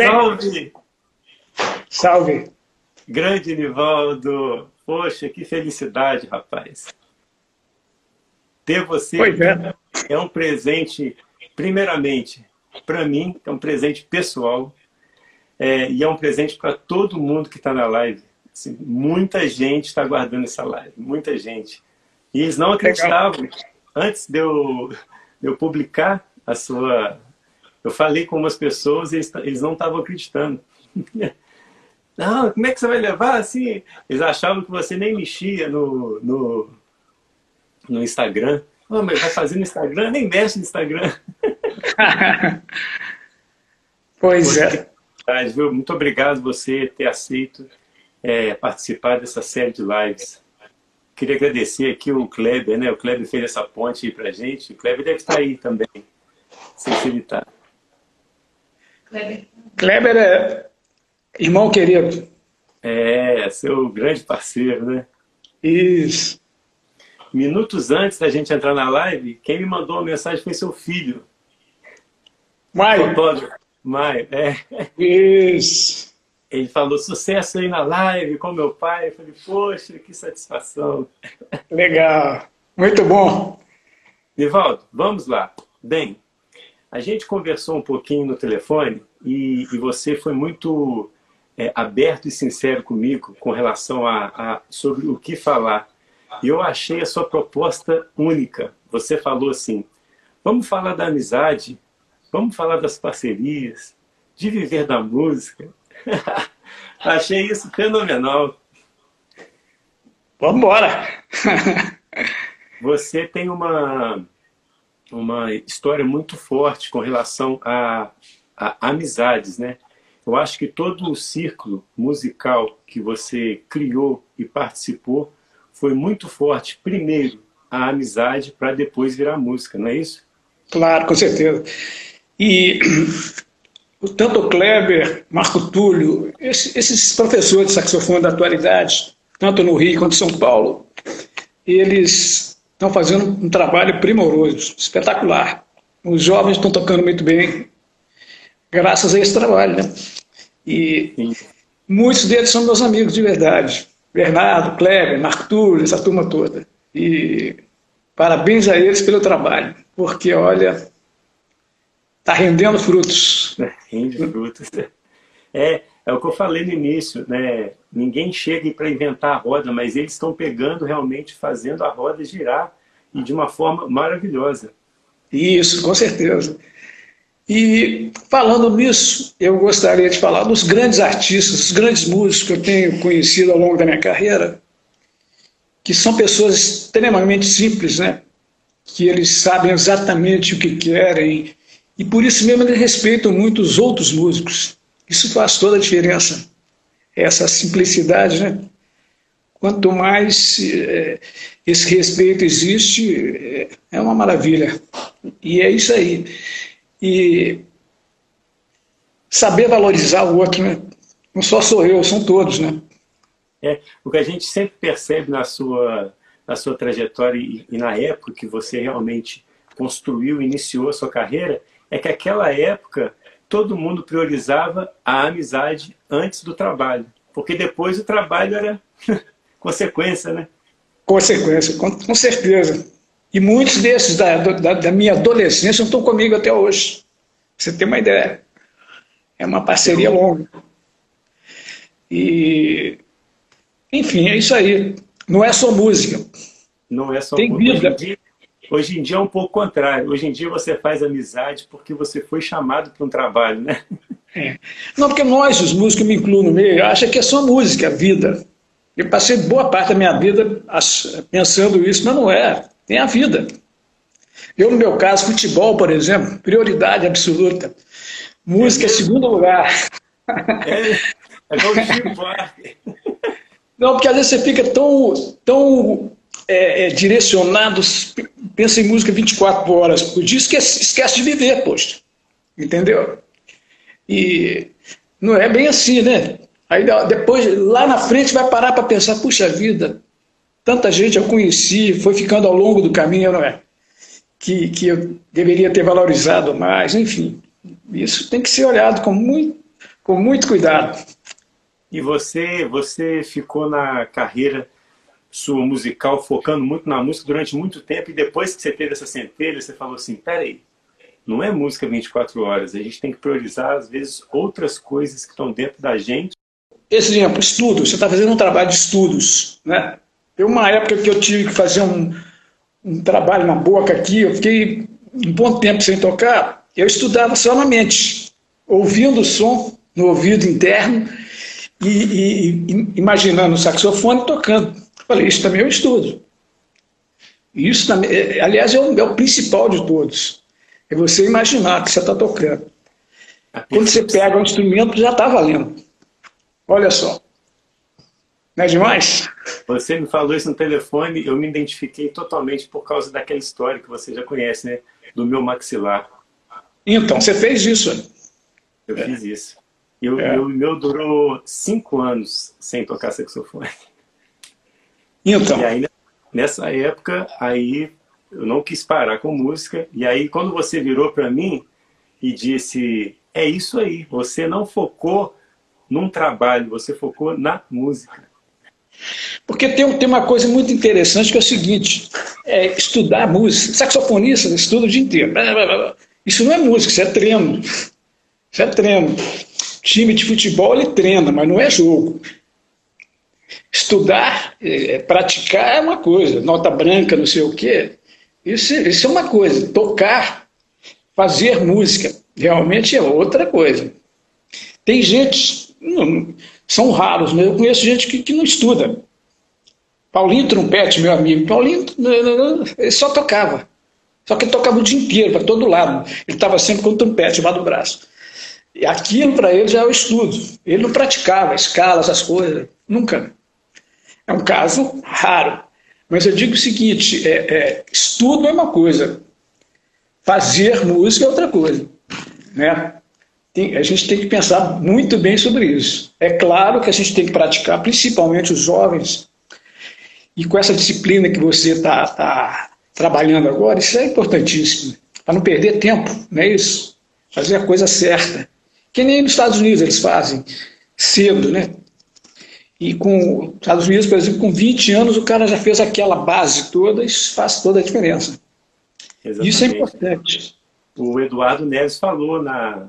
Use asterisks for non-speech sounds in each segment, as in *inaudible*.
bem? Salve! Salve! Grande Nivaldo! Poxa, que felicidade, rapaz! Ter você é. é um presente, primeiramente, para mim, é um presente pessoal é, e é um presente para todo mundo que está na live. Assim, muita gente está guardando essa live, muita gente. E eles não acreditavam. Legal. Antes de eu, de eu publicar a sua. Eu falei com umas pessoas e eles, eles não estavam acreditando. *laughs* Não, como é que você vai levar assim? Eles achavam que você nem mexia no, no, no Instagram. Oh, mas vai fazer no Instagram? Nem mexe no Instagram. *laughs* pois é. Muito obrigado você ter aceito é, participar dessa série de lives. Queria agradecer aqui o Kleber, né? O Kleber fez essa ponte aí pra gente. O Kleber deve estar aí também. Sei se ele está. Kleber. Kleber é irmão querido. É, seu grande parceiro, né? Isso. Minutos antes da gente entrar na live, quem me mandou uma mensagem foi seu filho. Maio. Fotógrafo. Maio, é. Isso. Ele falou sucesso aí na live com meu pai. Eu falei, poxa, que satisfação. Legal. Muito bom. Nivaldo, vamos lá. Bem, a gente conversou um pouquinho no telefone e, e você foi muito é, aberto e sincero comigo com relação a, a, sobre o que falar. E eu achei a sua proposta única. Você falou assim: vamos falar da amizade, vamos falar das parcerias, de viver da música. *laughs* achei isso fenomenal. Vamos embora! Você tem uma, uma história muito forte com relação a, a amizades, né? Eu acho que todo o círculo musical que você criou e participou foi muito forte. Primeiro, a amizade, para depois virar música, não é isso? Claro, com certeza. E tanto o Kleber, Marco Túlio, esses professores de saxofone da atualidade, tanto no Rio quanto em São Paulo, eles estão fazendo um trabalho primoroso, espetacular. Os jovens estão tocando muito bem, graças a esse trabalho, né? E Sim. muitos deles são meus amigos de verdade. Bernardo, Kleber, Arthur, essa turma toda. E parabéns a eles pelo trabalho, porque, olha, está rendendo frutos. *laughs* Rende frutos. É, é o que eu falei no início, né? Ninguém chega para inventar a roda, mas eles estão pegando realmente, fazendo a roda girar e de uma forma maravilhosa. Isso, com certeza. E falando nisso, eu gostaria de falar dos grandes artistas, dos grandes músicos que eu tenho conhecido ao longo da minha carreira, que são pessoas extremamente simples, né? que eles sabem exatamente o que querem e por isso mesmo eles respeitam muito os outros músicos. Isso faz toda a diferença, essa simplicidade, né? Quanto mais é, esse respeito existe, é, é uma maravilha. E é isso aí e saber valorizar o outro, né? Não só sou eu, são todos, né? É, o que a gente sempre percebe na sua, na sua trajetória e, e na época que você realmente construiu, iniciou a sua carreira, é que aquela época todo mundo priorizava a amizade antes do trabalho, porque depois o trabalho era *laughs* consequência, né? Consequência, com, com certeza. E muitos desses da, da, da minha adolescência estão comigo até hoje. Você tem uma ideia. É uma parceria longa. E, enfim, é isso aí. Não é só música. Não é só tem música. Vida. Hoje em, dia, é um pouco contrário. Hoje em dia você faz amizade porque você foi chamado para um trabalho, né? É. Não, porque nós, os músicos, me incluo no meio, acha que é só música, a vida. Eu passei boa parte da minha vida pensando isso, mas não é. Tem a vida. Eu, no meu caso, futebol, por exemplo, prioridade absoluta. Música é segundo lugar. É, é igual Não, porque às vezes você fica tão, tão é, é, direcionado, pensa em música 24 horas por dia, esquece, esquece de viver, poxa. Entendeu? E não é bem assim, né? Aí depois, lá na frente, vai parar para pensar, puxa vida, tanta gente eu conheci, foi ficando ao longo do caminho, não é? Que, que eu deveria ter valorizado mais, enfim. Isso tem que ser olhado com muito, com muito cuidado. E você, você ficou na carreira sua musical focando muito na música durante muito tempo e depois que você teve essa centelha, você falou assim, peraí, não é música 24 horas, a gente tem que priorizar às vezes outras coisas que estão dentro da gente. Esse exemplo, estudo, você está fazendo um trabalho de estudos, né? Tem uma época que eu tive que fazer um, um trabalho na boca aqui, eu fiquei um bom tempo sem tocar, eu estudava só na mente, ouvindo o som no ouvido interno e, e, e imaginando o saxofone tocando. Falei, isso também é um estudo. Isso, também, é, aliás, é o, é o principal de todos. É você imaginar que você está tocando. Quando você pega um instrumento, já está valendo. Olha só. Não é demais? Você me falou isso no telefone, eu me identifiquei totalmente por causa daquela história que você já conhece, né? Do meu maxilar. Então, você fez isso. Eu é. fiz isso. E o é. meu durou cinco anos sem tocar saxofone. Então. E aí, nessa época, aí eu não quis parar com música. E aí, quando você virou para mim e disse: É isso aí, você não focou num trabalho, você focou na música. Porque tem, tem uma coisa muito interessante que é o seguinte: é estudar música. Saxofonista estuda o dia inteiro. Isso não é música, isso é treino. Isso é treino. Time de futebol ele treina, mas não é jogo. Estudar, é, praticar é uma coisa, nota branca, não sei o quê. Isso, isso é uma coisa. Tocar, fazer música, realmente é outra coisa. Tem gente, não, são raros, mas eu conheço gente que, que não estuda. Paulinho Trompete, meu amigo, Paulinho ele só tocava. Só que ele tocava o dia inteiro, para todo lado. Ele estava sempre com o trompete debaixo do braço. E aquilo para ele já é o estudo. Ele não praticava escalas, essas coisas. Nunca. É um caso raro. Mas eu digo o seguinte: é, é, estudo é uma coisa, fazer música é outra coisa. Né? Tem, a gente tem que pensar muito bem sobre isso. É claro que a gente tem que praticar, principalmente os jovens, e com essa disciplina que você está tá trabalhando agora, isso é importantíssimo, para não perder tempo, não é isso? Fazer a coisa certa. Que nem nos Estados Unidos eles fazem cedo, né? E com os Estados Unidos, por exemplo, com 20 anos, o cara já fez aquela base toda, isso faz toda a diferença. Exatamente. Isso é importante. O Eduardo Neves falou na,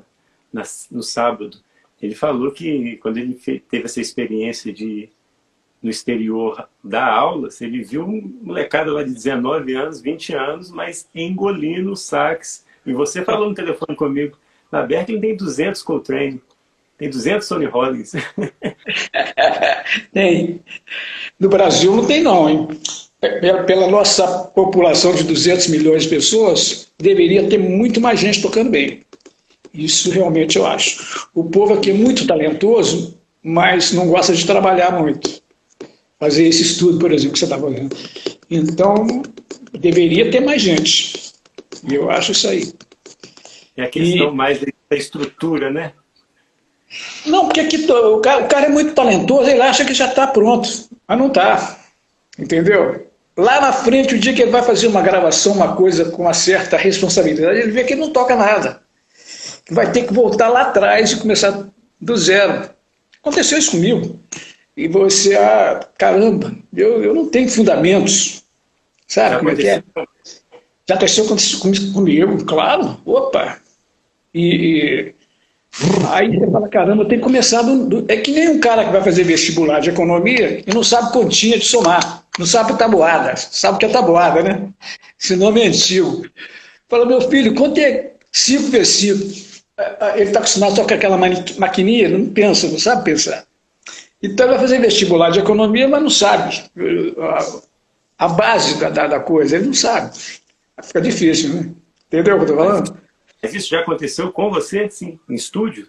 na, no sábado, ele falou que quando ele teve essa experiência de no exterior dar aulas, ele viu um molecada lá de 19 anos, 20 anos, mas engolindo o sax. E você falou no telefone comigo, na Berkeley tem 200 Coltrane. Tem 200 Sony Rollins. *laughs* tem. No Brasil não tem não, hein? Pela nossa população de 200 milhões de pessoas, deveria ter muito mais gente tocando bem. Isso realmente eu acho. O povo aqui é muito talentoso, mas não gosta de trabalhar muito. Fazer esse estudo, por exemplo, que você está fazendo. Então, deveria ter mais gente. E eu acho isso aí. É a questão e... mais da estrutura, né? Não, porque aqui o cara, o cara é muito talentoso, ele acha que já está pronto, mas não está. Entendeu? Lá na frente, o dia que ele vai fazer uma gravação, uma coisa com uma certa responsabilidade, ele vê que ele não toca nada. Vai ter que voltar lá atrás e começar do zero. Aconteceu isso comigo. E você, ah, caramba, eu, eu não tenho fundamentos. Sabe já como é que é? Já aconteceu comigo, claro. Opa! E, e Aí você fala, caramba, tem que começar do, É que nem um cara que vai fazer vestibular de economia e não sabe continha de somar, não sabe tabuada, sabe o que é tabuada, né? Esse nome é antigo. Fala, meu filho, quanto é 5 vezes 5? Ele está acostumado só com aquela maquininha, não pensa, não sabe pensar. Então ele vai fazer vestibular de economia, mas não sabe a, a base da, da, coisa, ele não sabe. Fica difícil, né? Entendeu o que eu estou falando? Mas isso já aconteceu com você, sim, em estúdio?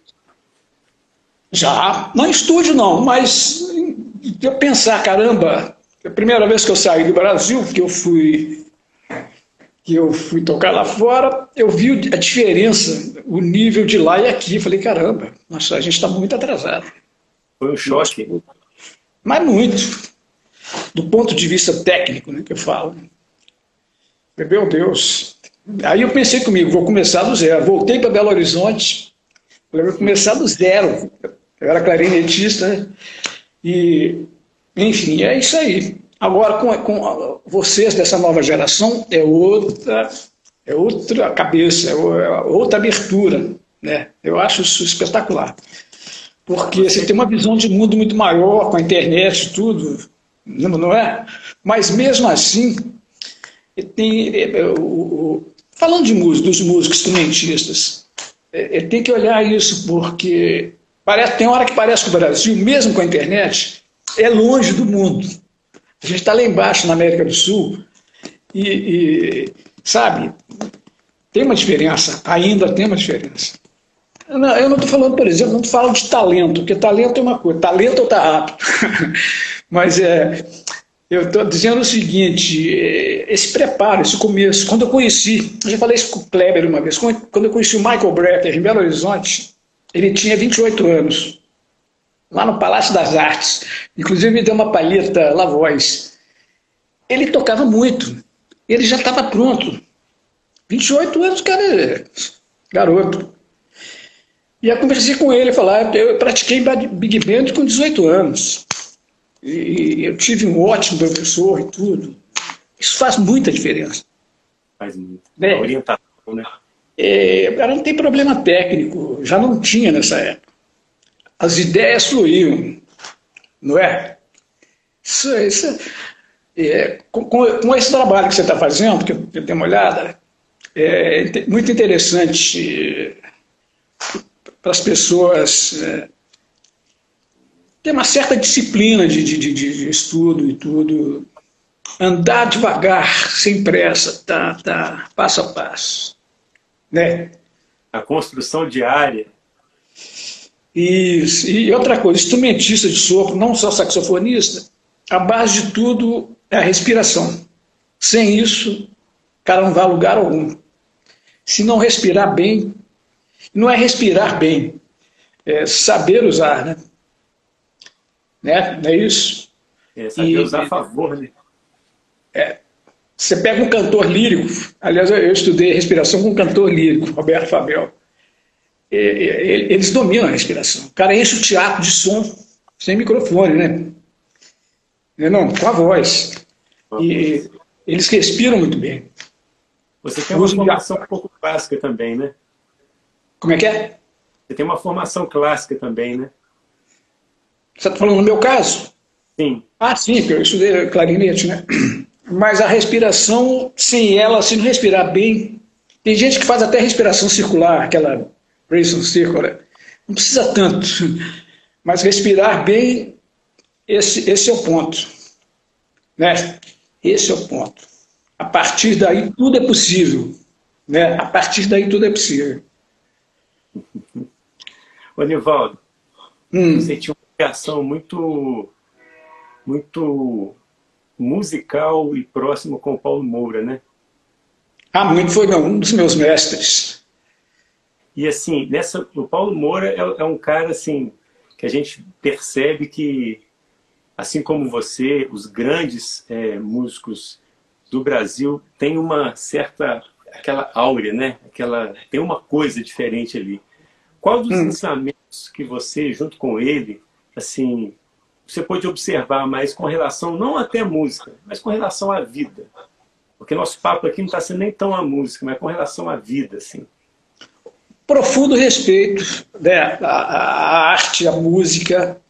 Já, não em estúdio não, mas eu pensar, caramba, a primeira vez que eu saí do Brasil, que eu fui que eu fui tocar lá fora, eu vi a diferença, o nível de lá e aqui. Falei, caramba, nossa, a gente está muito atrasado. Foi um choque. Mas muito. Do ponto de vista técnico, né, que eu falo. Meu Deus, Aí eu pensei comigo, vou começar do zero. Voltei para Belo Horizonte, Eu começar do zero. Eu era clarinetista, né? E, enfim, é isso aí. Agora, com, com vocês dessa nova geração, é outra, é outra cabeça, é, é outra abertura. Né? Eu acho isso espetacular. Porque você tem uma visão de mundo muito maior com a internet e tudo, não é? Mas mesmo assim, tem, é, é, o, falando de música, dos músicos instrumentistas, é, tem que olhar isso porque parece, tem hora que parece que o Brasil, mesmo com a internet, é longe do mundo. A gente está lá embaixo na América do Sul e, e sabe, tem uma diferença, ainda tem uma diferença. Eu não estou falando, por exemplo, não falando de talento, porque talento é uma coisa, talento eu estar rápido. *laughs* Mas é, eu estou dizendo o seguinte: é, esse preparo, esse começo. Quando eu conheci, eu já falei isso com o Kleber uma vez, quando eu conheci o Michael Brecker em Belo Horizonte, ele tinha 28 anos, lá no Palácio das Artes. Inclusive me deu uma palheta La Voz. Ele tocava muito, ele já estava pronto. 28 anos, cara, garoto. E eu conversei com ele, falar, eu pratiquei Big Band com 18 anos. E eu tive um ótimo professor e tudo. Isso faz muita diferença. Faz muito. Né? Orientação, né? É, não tem problema técnico, já não tinha nessa época. As ideias fluíam, não é? Isso, isso é, com, com, esse trabalho que você está fazendo, que eu, eu dei uma olhada, é muito interessante para as pessoas é, ter uma certa disciplina de, de, de, de, estudo e tudo. Andar devagar, sem pressa, tá, tá, passo a passo. Né? A construção diária. Isso. E outra coisa, instrumentista de sopro, não só saxofonista, a base de tudo é a respiração. Sem isso, o cara não vai a lugar algum. Se não respirar bem, não é respirar bem, é saber usar, né? Né? Não é isso? É saber e, usar a favor, né? É, você pega um cantor lírico, aliás, eu estudei respiração com um cantor lírico, Roberto Fabel. Eles dominam a respiração. O cara enche o teatro de som sem microfone, né? Não, com a voz. E eles respiram muito bem. Você tem uma formação um pouco clássica também, né? Como é que é? Você tem uma formação clássica também, né? Você está falando no meu caso? Sim. Ah, sim, porque eu estudei clarinete, né? Mas a respiração, sem ela, se não respirar bem. Tem gente que faz até respiração circular, aquela Grayson Circle, né? não precisa tanto. Mas respirar bem, esse, esse é o ponto. Né? Esse é o ponto. A partir daí tudo é possível. Né? A partir daí tudo é possível. Ô, Nivaldo, hum. você tinha criação muito, muito musical e próximo com o Paulo Moura, né? Ah, muito foi um dos meus mestres. E assim, nessa, o Paulo Moura é, é um cara assim que a gente percebe que, assim como você, os grandes é, músicos do Brasil têm uma certa aquela áurea, né? Aquela, tem uma coisa diferente ali. Qual dos hum. ensinamentos que você, junto com ele, assim, você pode observar mais com relação, não até a música, mas com relação à vida? Porque nosso papo aqui não está sendo nem tão a música, mas com relação à vida, assim. Profundo respeito, né? A, a arte, a música,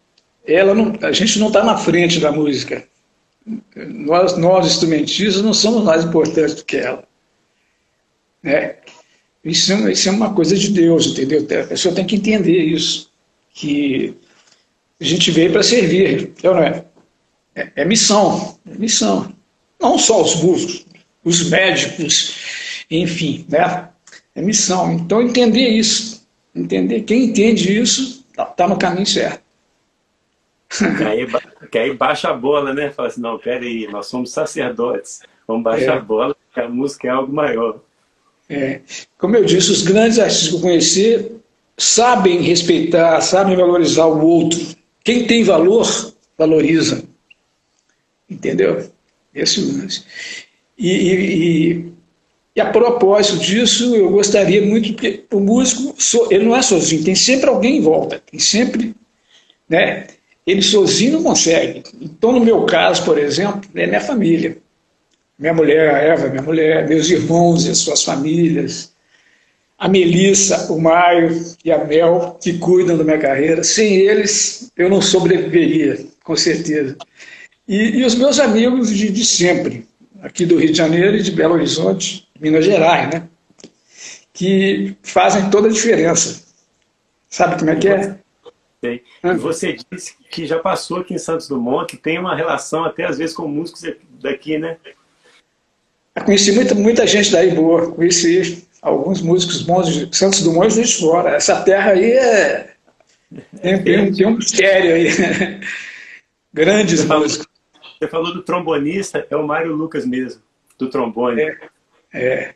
ela não, a gente não está na frente da música. Nós, nós instrumentistas, não somos mais importantes do que ela. Né? Isso, é isso é uma coisa de Deus, entendeu? A pessoa tem que entender isso, que a gente veio para servir, então, não é? é? É missão, é missão. Não só os músicos, os médicos, enfim, né? É missão. Então, entender isso, entender, quem entende isso, está tá no caminho certo. Que aí, que aí baixa a bola, né? Fala assim, não, peraí, nós somos sacerdotes, vamos baixar é. a bola, porque a música é algo maior. É, como eu disse, os grandes artistas que eu conheci sabem respeitar, sabem valorizar o outro. Quem tem valor, valoriza. Entendeu? Esse e, e, E a propósito disso, eu gostaria muito, porque o músico, ele não é sozinho, tem sempre alguém em volta, tem sempre, né? Ele sozinho não consegue. Então, no meu caso, por exemplo, é minha família. Minha mulher, a Eva, minha mulher, meus irmãos e as suas famílias, a Melissa, o Maio e a Mel, que cuidam da minha carreira. Sem eles, eu não sobreviveria, com certeza. E, e os meus amigos de, de sempre, aqui do Rio de Janeiro e de Belo Horizonte, Minas Gerais, né? Que fazem toda a diferença. Sabe como é que é? Sei. E você disse que já passou aqui em Santos Dumont, que tem uma relação até às vezes com músicos daqui, né? Eu conheci muita, muita gente daí boa, conheci alguns músicos bons de Santos Dumont e fora. Essa terra aí é... tem, tem, tem um mistério aí. *laughs* Grandes você músicos. Falou, você falou do trombonista, é o Mário Lucas mesmo, do trombone. É, é.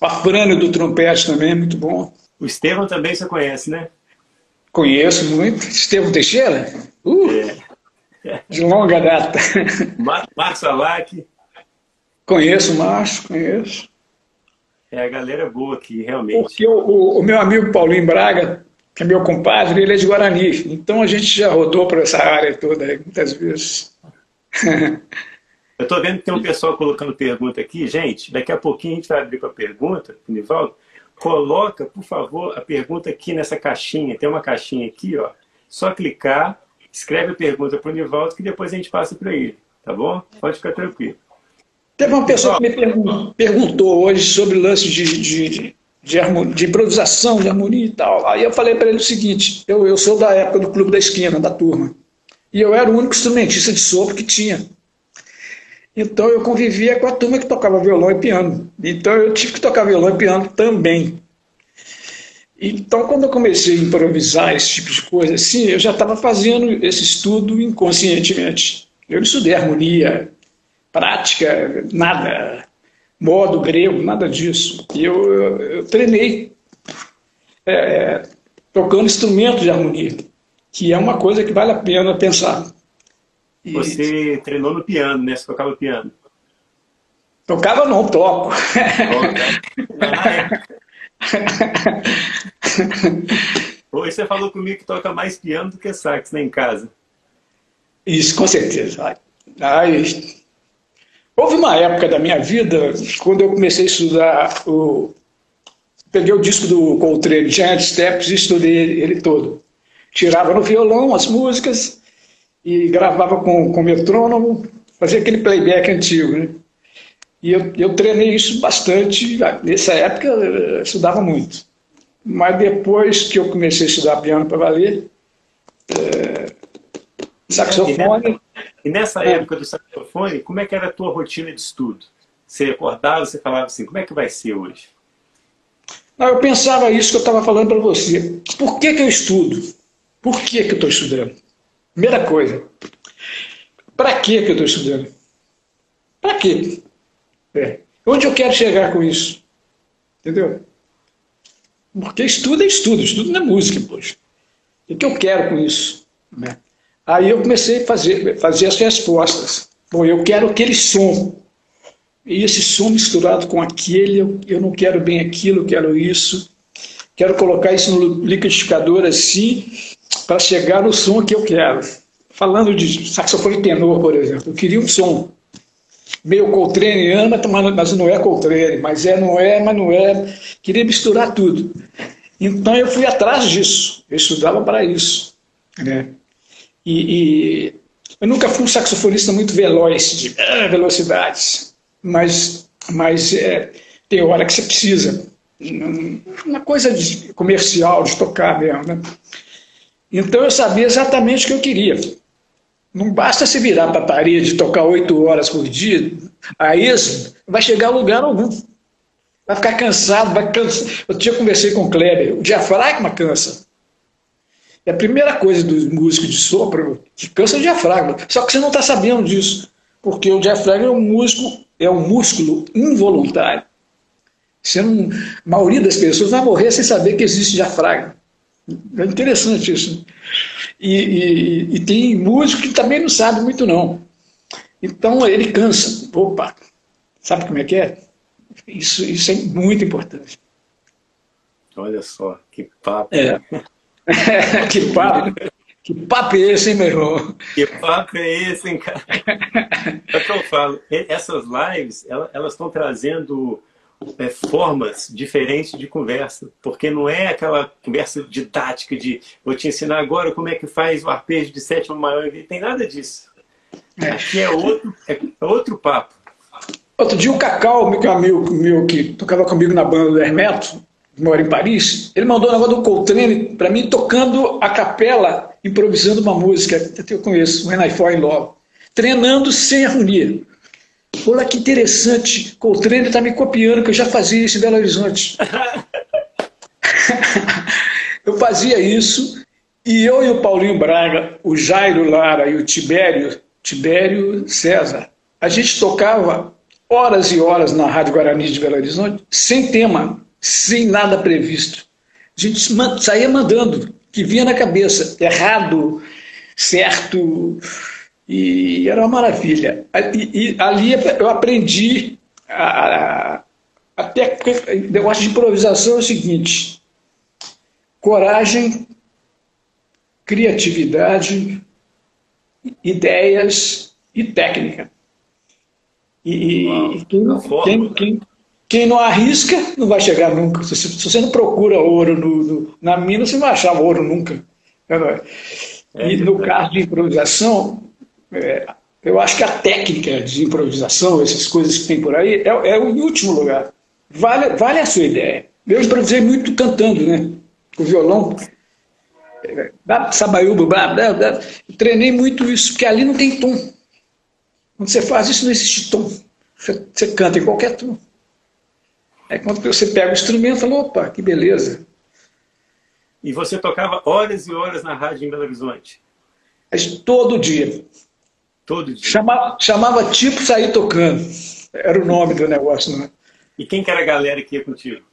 O Afrânio do trompete também é muito bom. O Estevam também você conhece, né? Conheço muito. Estevam Teixeira? Uh, é. De longa data. *laughs* Marcos Alac. Conheço o Márcio, conheço. É a galera boa aqui, realmente. Porque o, o, o, meu amigo Paulinho Braga, que é meu compadre, ele é de Guarani. Então a gente já rodou por essa área toda aí, muitas vezes. Eu estou vendo que tem um pessoal colocando pergunta aqui. Gente, daqui a pouquinho a gente vai abrir para pergunta, Nivaldo. Coloca, por favor, a pergunta aqui nessa caixinha. Tem uma caixinha aqui, ó. Só clicar, escreve a pergunta para o Nivaldo que depois a gente passa para ele. Tá bom? Pode ficar tranquilo. Teve uma pessoa que me perguntou hoje sobre o lance de, de, de, harmonia, de improvisação, de harmonia e tal. Aí eu falei para ele o seguinte: eu, eu sou da época do Clube da Esquina, da turma. E eu era o único instrumentista de sopro que tinha. Então eu convivia com a turma que tocava violão e piano. Então eu tive que tocar violão e piano também. Então, quando eu comecei a improvisar esse tipo de coisa, assim, eu já estava fazendo esse estudo inconscientemente. Eu estudei harmonia, prática, nada, modo grego, nada disso. E eu, eu, eu treinei é, tocando instrumento de harmonia, que é uma coisa que vale a pena pensar. E... Você treinou no piano, né? Você tocava piano. Tocava não, toco. *laughs* Hoje você falou comigo que toca mais piano do que sax, né, em casa. Isso, com certeza. Ai, Houve uma época da minha vida, quando eu comecei a estudar, o... peguei o disco do Coltrane, Giant Steps, e estudei ele todo. Tirava no violão as músicas e gravava com, com metrônomo, fazia aquele playback antigo. Né? E eu, eu treinei isso bastante. Nessa época eu estudava muito. Mas depois que eu comecei a estudar piano para valer, é, saxofone. E nessa é. época do saxofone, como é que era a tua rotina de estudo? Você acordava, você falava assim, como é que vai ser hoje? Não, eu pensava isso que eu estava falando para você. Por que, que eu estudo? Por que, que eu estou estudando? Primeira coisa. Para que, que eu estou estudando? Para quê? É. Onde eu quero chegar com isso? Entendeu? Porque estudo é estudo, estudo não é música, poxa. O que eu quero com isso? Né? Aí eu comecei a fazer, fazer as respostas. Bom, eu quero aquele som. E esse som misturado com aquele, eu, não quero bem aquilo, eu quero isso. Quero colocar isso no liquidificador assim, para chegar no som que eu quero. Falando de saxofone tenor, por exemplo, eu queria um som meio coltraneano, mas não é Coltrane, mas é, não é, mas não é. Queria misturar tudo. Então eu fui atrás disso, eu estudava para isso. Né? E, e, eu nunca fui um saxofonista muito veloz, de ah, velocidades, mas, mas é, tem hora que você precisa. Uma coisa de comercial, de tocar mesmo. Né? Então eu sabia exatamente o que eu queria. Não basta se virar para a parede e tocar oito horas por dia, aí vai chegar a lugar algum. Vai ficar cansado, vai cansar. Eu tinha conversei com o Kleber, o diafragma cansa. É a primeira coisa dos músicos de sopro que cansa o diafragma. Só que você não está sabendo disso, porque o diafragma é um músculo, é um músculo involuntário. Você não, a maioria das pessoas vai morrer sem saber que existe diafragma. É interessante isso. E, e, e tem músico que também não sabe muito não. Então ele cansa. Opa, sabe como é que é? Isso, isso é muito importante. Olha só, que papo. É. *laughs* que papo. Que papo é esse, hein, meu irmão? Que papo é esse, hein, cara? É o que eu falo. Essas lives, elas estão trazendo é, formas diferentes de conversa, porque não é aquela conversa didática de vou te ensinar agora como é que faz o arpejo de sétima maior, não tem nada disso. É. Aqui é outro, é outro papo. Outro dia o Cacau, meu amigo meu que tocava comigo na banda do Hermeto, mora em Paris, ele mandou um negócio do Coltrane para mim tocando a capela, improvisando uma música, até eu conheço, When I Fall in Love, treinando sem harmonia. Olha que interessante, Coltrane está me copiando, que eu já fazia isso em Belo Horizonte. *laughs* eu fazia isso, e eu e o Paulinho Braga, o Jairo Lara e o Tibério, Tibério César, a gente tocava horas e horas na Rádio Guarani de Belo Horizonte, sem tema, sem nada previsto. A gente saía mandando, que vinha na cabeça, errado, certo, e era uma maravilha. E, e ali eu aprendi a, a, até o negócio de improvisação é o seguinte: coragem, criatividade, ideias e técnica. E, e quem, quem, quem, não arrisca não vai chegar nunca. Se, se você não procura ouro no, no, na mina, você não vai achar ouro nunca. É, é, e no caso de improvisação, é, eu acho que a técnica de improvisação, essas coisas que tem por aí, é, é o último lugar. Vale, vale a sua ideia. Eu improvisei muito cantando, né? Com violão. Sabaiúba, blá, blá, blá. Treinei muito isso, porque ali não tem tom. Quando você faz isso, não existe tom. Você, você canta em qualquer tom. Aí quando você pega o instrumento, fala, opa, que beleza. E você tocava horas e horas na rádio em Belo Horizonte? Mas todo dia. Todo dia? Chamava, chamava tipo sair tocando. Era o nome do negócio, né? E quem que era a galera que ia contigo?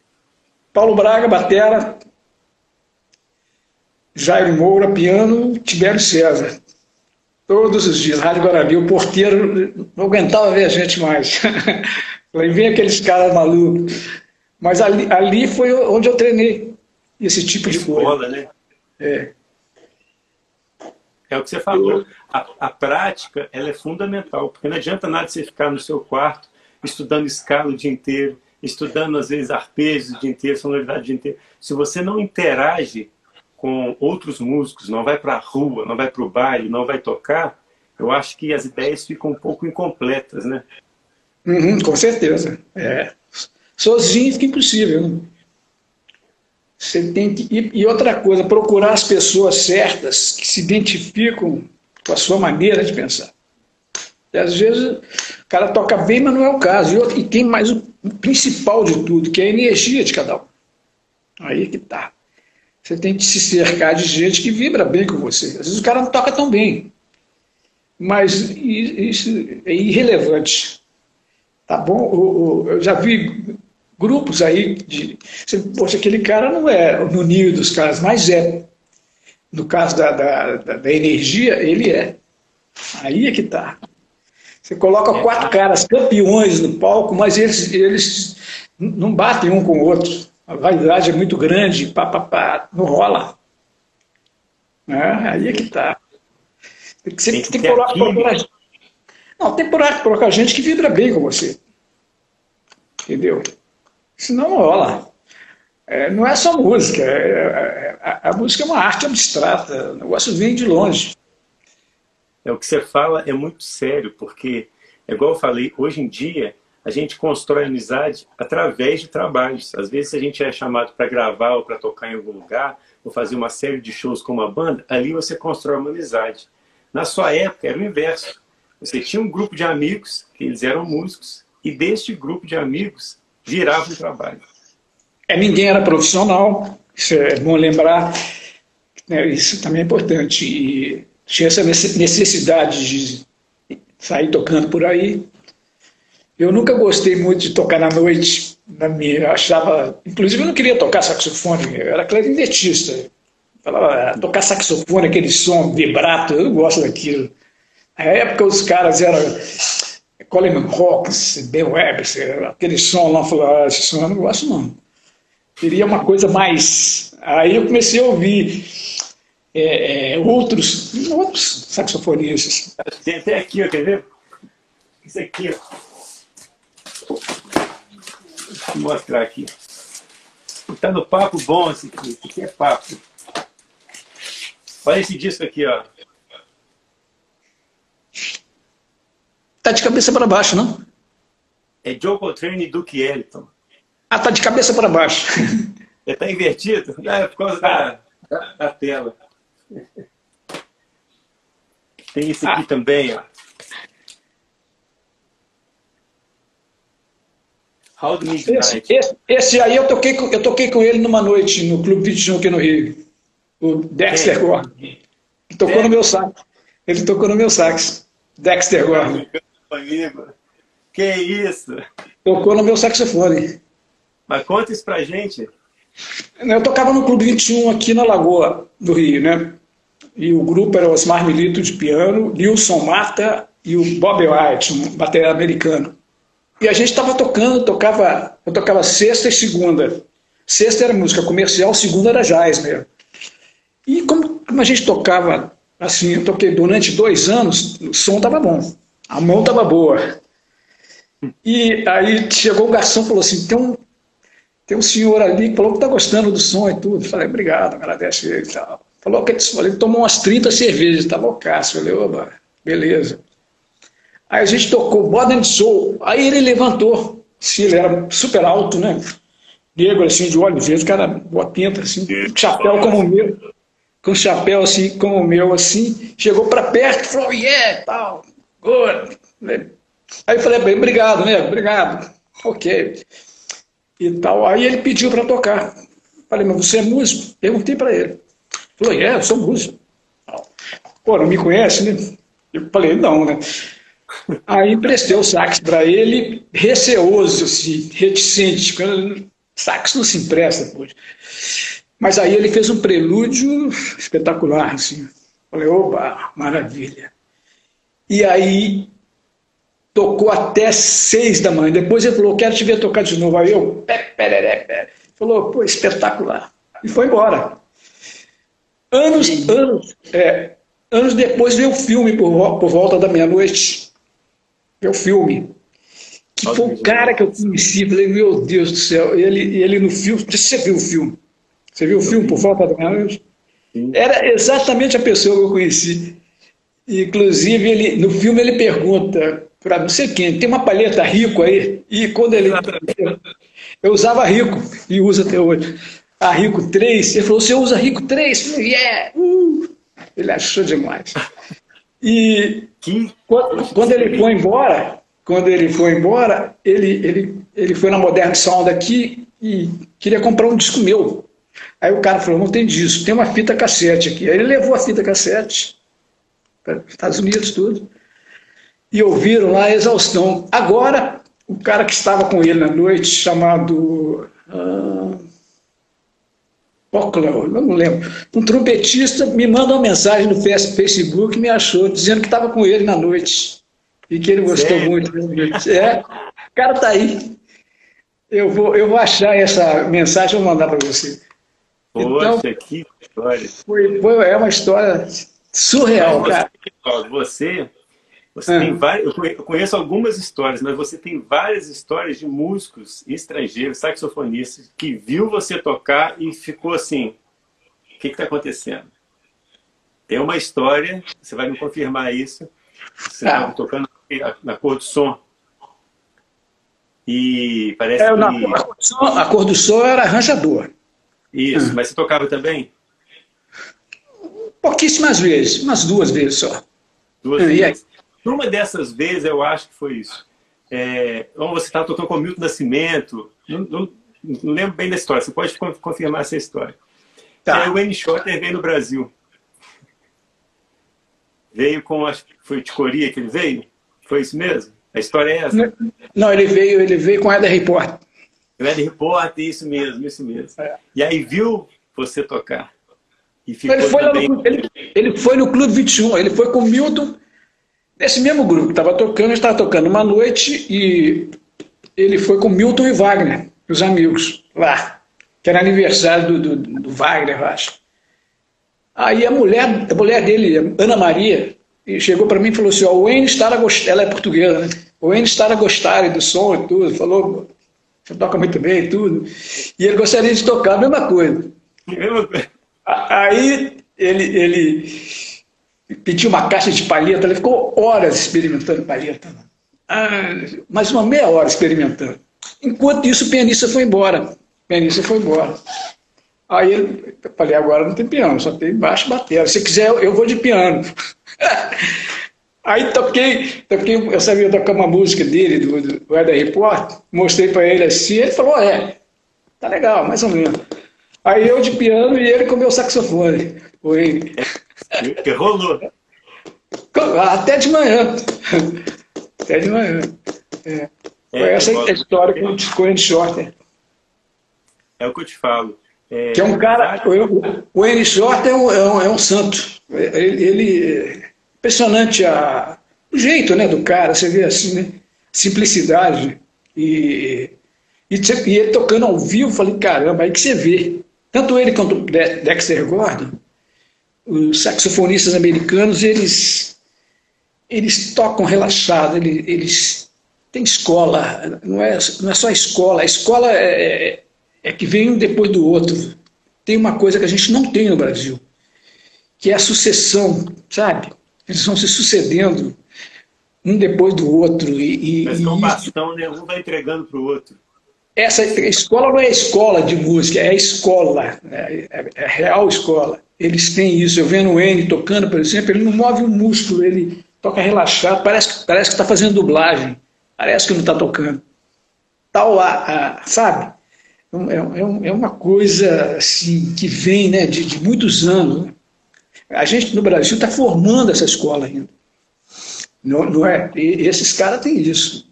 Paulo Braga, batera, Jairo Moura, piano, Tibério César. Todos os dias, Rádio Guarani. O porteiro não aguentava ver a gente mais. *laughs* Aí vem aqueles caras malucos. Mas ali, ali foi onde eu treinei esse tipo de Escola, coisa. né? É. É o que você falou. A, a, prática ela é fundamental, porque não adianta nada você ficar no seu quarto estudando escala o dia inteiro, estudando às vezes arpejos o dia inteiro, sonoridade o dia inteiro. Se você não interage com outros músicos, não vai para a rua, não vai para o baile, não vai tocar, eu acho que as ideias ficam um pouco incompletas, né? Uhum, com certeza. É. Sozinho fica impossível. Né? Você tem que. E, outra coisa, procurar as pessoas certas que se identificam com a sua maneira de pensar. E às vezes o cara toca bem, mas não é o caso. E, outro, e tem mais o principal de tudo, que é a energia de cada um. Aí que tá. Você tem que se cercar de gente que vibra bem com você. Às vezes o cara não toca tão bem. Mas isso é irrelevante. Tá bom? Eu já vi grupos aí de. Poxa, aquele cara não é no nível dos caras, mas é. No caso da, da, da energia, ele é. Aí é que tá. Você coloca quatro caras campeões no palco, mas eles, eles não batem um com o outro. A vaidade é muito grande, pá, pá, pá, não rola. É, aí é que tá. Que, tem que, tem que colocar, não, tem que colocar gente que vibra bem com você. Entendeu? Senão não rola. É, não é só música. É, é, a, a, música é uma arte abstrata. O negócio vem de longe. É, o que você fala é muito sério, porque, é igual eu falei, hoje em dia a gente constrói amizade através de trabalhos. Às vezes a gente é chamado para gravar ou para tocar em algum lugar, ou fazer uma série de shows com uma banda, ali você constrói uma amizade. Na sua época era o inverso. Você tinha um grupo de amigos, que eles eram músicos, e deste grupo de amigos virava um trabalho. É, ninguém era profissional, isso é bom lembrar, né, isso também é importante. E tinha essa necessidade de sair tocando por aí. Eu nunca gostei muito de tocar na noite, na minha, achava, inclusive eu não queria tocar saxofone, eu era clarinetista. Falava, ah, tocar saxofone, aquele som vibrato, eu não gosto daquilo. Na época os caras eram Coleman Hawkins, Ben Webster, aquele som lá, falou, ah, esse som eu não gosto não. Queria uma coisa mais... Aí eu comecei a ouvir é, é, outros, outros saxofonistas. Tem até aqui, ó, quer ver? Isso aqui, ó. Vou mostrar aqui. Está no papo bom esse aqui. Esse aqui é papo. Olha esse disco aqui, ó. Tá de cabeça para baixo, não? É Joe Coltrane e Duke Ellington. Ah, tá de cabeça para baixo. Ele tá invertido? É por causa da, da, tela. Tem esse aqui ah. também, ó. How esse, esse, esse, aí eu toquei, eu toquei com ele numa noite no Clube 21 aqui no Rio. O Dexter é. Gordon. Tocou é. no meu sax. Ele tocou no meu sax. Dexter Gordon. Amigo. Que isso? Tocou no meu saxofone. Mas conta isso pra gente. Eu tocava no Clube 21 aqui na Lagoa do Rio, né? E o grupo era o Osmar Milito de piano, Nilson Marta e o Bob White, um bateria americano. E a gente estava tocando, tocava, eu tocava sexta e segunda. Sexta era música comercial, segunda era jazz mesmo. E como, como a gente tocava, assim, eu toquei durante dois anos, o som estava bom, a mão estava boa. E aí chegou o garçom e falou assim, tem um, tem um senhor ali que falou que está gostando do som e tudo. Eu falei, obrigado, agradece ele e tal. Falou que ele tomou umas 30 cervejas, estava loucaço. Eu falei, oba, beleza. Aí a gente tocou Modern Soul. Aí ele levantou. Sim, ele era super alto, né? Negro, assim, de olho verde, cara, boa pinta, assim, com chapéu como o meu. Com chapéu, assim, como o meu, assim. Chegou para perto e falou, yeah, tal, Aí eu falei, bem, obrigado, né? Obrigado. Ok e tal. Aí ele pediu para tocar. Falei, mas você é músico? Perguntei para ele. Falou, é, eu sou músico. Pô, não me conhece, né? Eu falei, não, né? Aí emprestei o sax para ele, receoso, assim, reticente. Sax não se empresta, pô. Mas aí ele fez um prelúdio espetacular, assim. Falei, oba, maravilha. E aí tocou até seis da manhã. Depois ele falou, quero te ver tocar de novo. Aí eu, pé, pé, pé. Falou, pô, espetacular. E foi embora. Anos, anos, é, anos depois veio o filme por, por volta da meia-noite. Veio o filme. Que foi o cara que eu conheci. Falei, meu Deus do céu. Ele, ele no filme. Você viu o filme? Você viu o filme por volta da meia-noite? Era exatamente a pessoa que eu conheci. Inclusive, ele, no filme ele pergunta para não sei quem, tem uma palheta rico aí, e quando ele. Eu usava rico, e uso até hoje. A Rico 3, ele falou: Você usa Rico 3? Eu falei, yeah! Uh! Ele achou demais. E quando, quando ele foi embora, quando ele foi embora, ele, ele, ele foi na Modern Sound aqui e queria comprar um disco meu. Aí o cara falou, não tem disco, tem uma fita cassete aqui. Aí ele levou a fita cassete Estados Unidos, tudo e ouviram lá a exaustão. Agora, o cara que estava com ele na noite, chamado. Uh, eu não lembro. Um trompetista me manda uma mensagem no Facebook, me achou, dizendo que estava com ele na noite. E que ele gostou Sério? muito. É, o cara está aí. Eu vou, eu vou achar essa mensagem e vou mandar para você. Poxa, então, que história. Foi, foi, é uma história surreal, cara. Você você é. tem várias, eu conheço algumas histórias, mas você tem várias histórias de músicos estrangeiros, saxofonistas, que viu você tocar e ficou assim: o que está acontecendo? Tem uma história, você vai me confirmar isso. Você estava ah. tocando na cor do som. E parece é, que. A, cor do som, a cor do som era arranjador. Isso, mas você tocava também? Pouquíssimas vezes, umas duas vezes só. Duas vezes? Numa dessas vezes, eu acho que foi isso. É, você estava tocando com o Milton Nascimento, não, não, não, lembro bem da história, você pode confirmar essa história. Tá. aí o Wayne Shorter veio no Brasil. Veio com, acho que foi de Coria que ele veio? Foi isso mesmo? A história é essa? Não, ele veio, ele veio com Eder Report. O Eder Report, isso mesmo, isso mesmo. É. E aí viu você tocar. Ele, foi também... no, ele, ele foi no Clube 21, ele foi com o Milton Esse mesmo grupo que estava tocando, estava tocando uma noite e ele foi com Milton e Wagner, os amigos, lá, que era aniversário do, do, do Wagner, eu acho. Aí a mulher, a mulher dele, Ana Maria, chegou para mim e falou assim, o Wayne está a gostar, ela é portuguesa, né? O Wayne está a gostar do som e tudo, falou, você toca muito bem e tudo. E ele gostaria de tocar a mesma coisa. Aí ele, ele pediu uma caixa de palheta, ele ficou horas experimentando palheta. Ah, mais uma meia hora experimentando. Enquanto isso, o pianista foi embora. O pianista foi embora. Aí eu falei, agora não tem piano, só tem baixo e bateria. Se quiser, eu vou de piano. *laughs* Aí toquei, toquei, eu sabia tocar uma música dele, do, do Weather Report, mostrei para ele assim, ele falou, é, tá legal, mais ou menos. Aí eu de piano e ele com meu saxofone. Foi. Que rolou. Até de manhã. Até de manhã. É. É, Foi essa a história com, com o Andy Shorter. É o que eu te falo. É, que é um cara. O, Andy Shorter é um, é um, é um santo. Ele, ele impressionante a, o jeito né, do cara, você vê assim, né? Simplicidade. E, e, e ele tocando ao vivo, falei, caramba, aí que você vê. Tanto ele quanto o Dexter Gordon, os saxofonistas americanos, eles, eles tocam relaxado, eles, eles têm escola, não é, não é só escola, a escola é, é, é que vem um depois do outro. Tem uma coisa que a gente não tem no Brasil, que é a sucessão, sabe? Eles vão se sucedendo um depois do outro. E, e, Mas com bastão, né? Um vai entregando para o outro. Essa escola não é escola de música, é escola, é, é, é real escola. Eles têm isso. Eu vendo o N tocando, por exemplo, ele não move um músculo, ele toca relaxado, parece, parece que está fazendo dublagem, parece que não está tocando. Tal, a, a, sabe? É, é, é, uma coisa assim, que vem né, de, de muitos anos. Né? A gente no Brasil está formando essa escola ainda. Não, não é? E esses caras têm isso.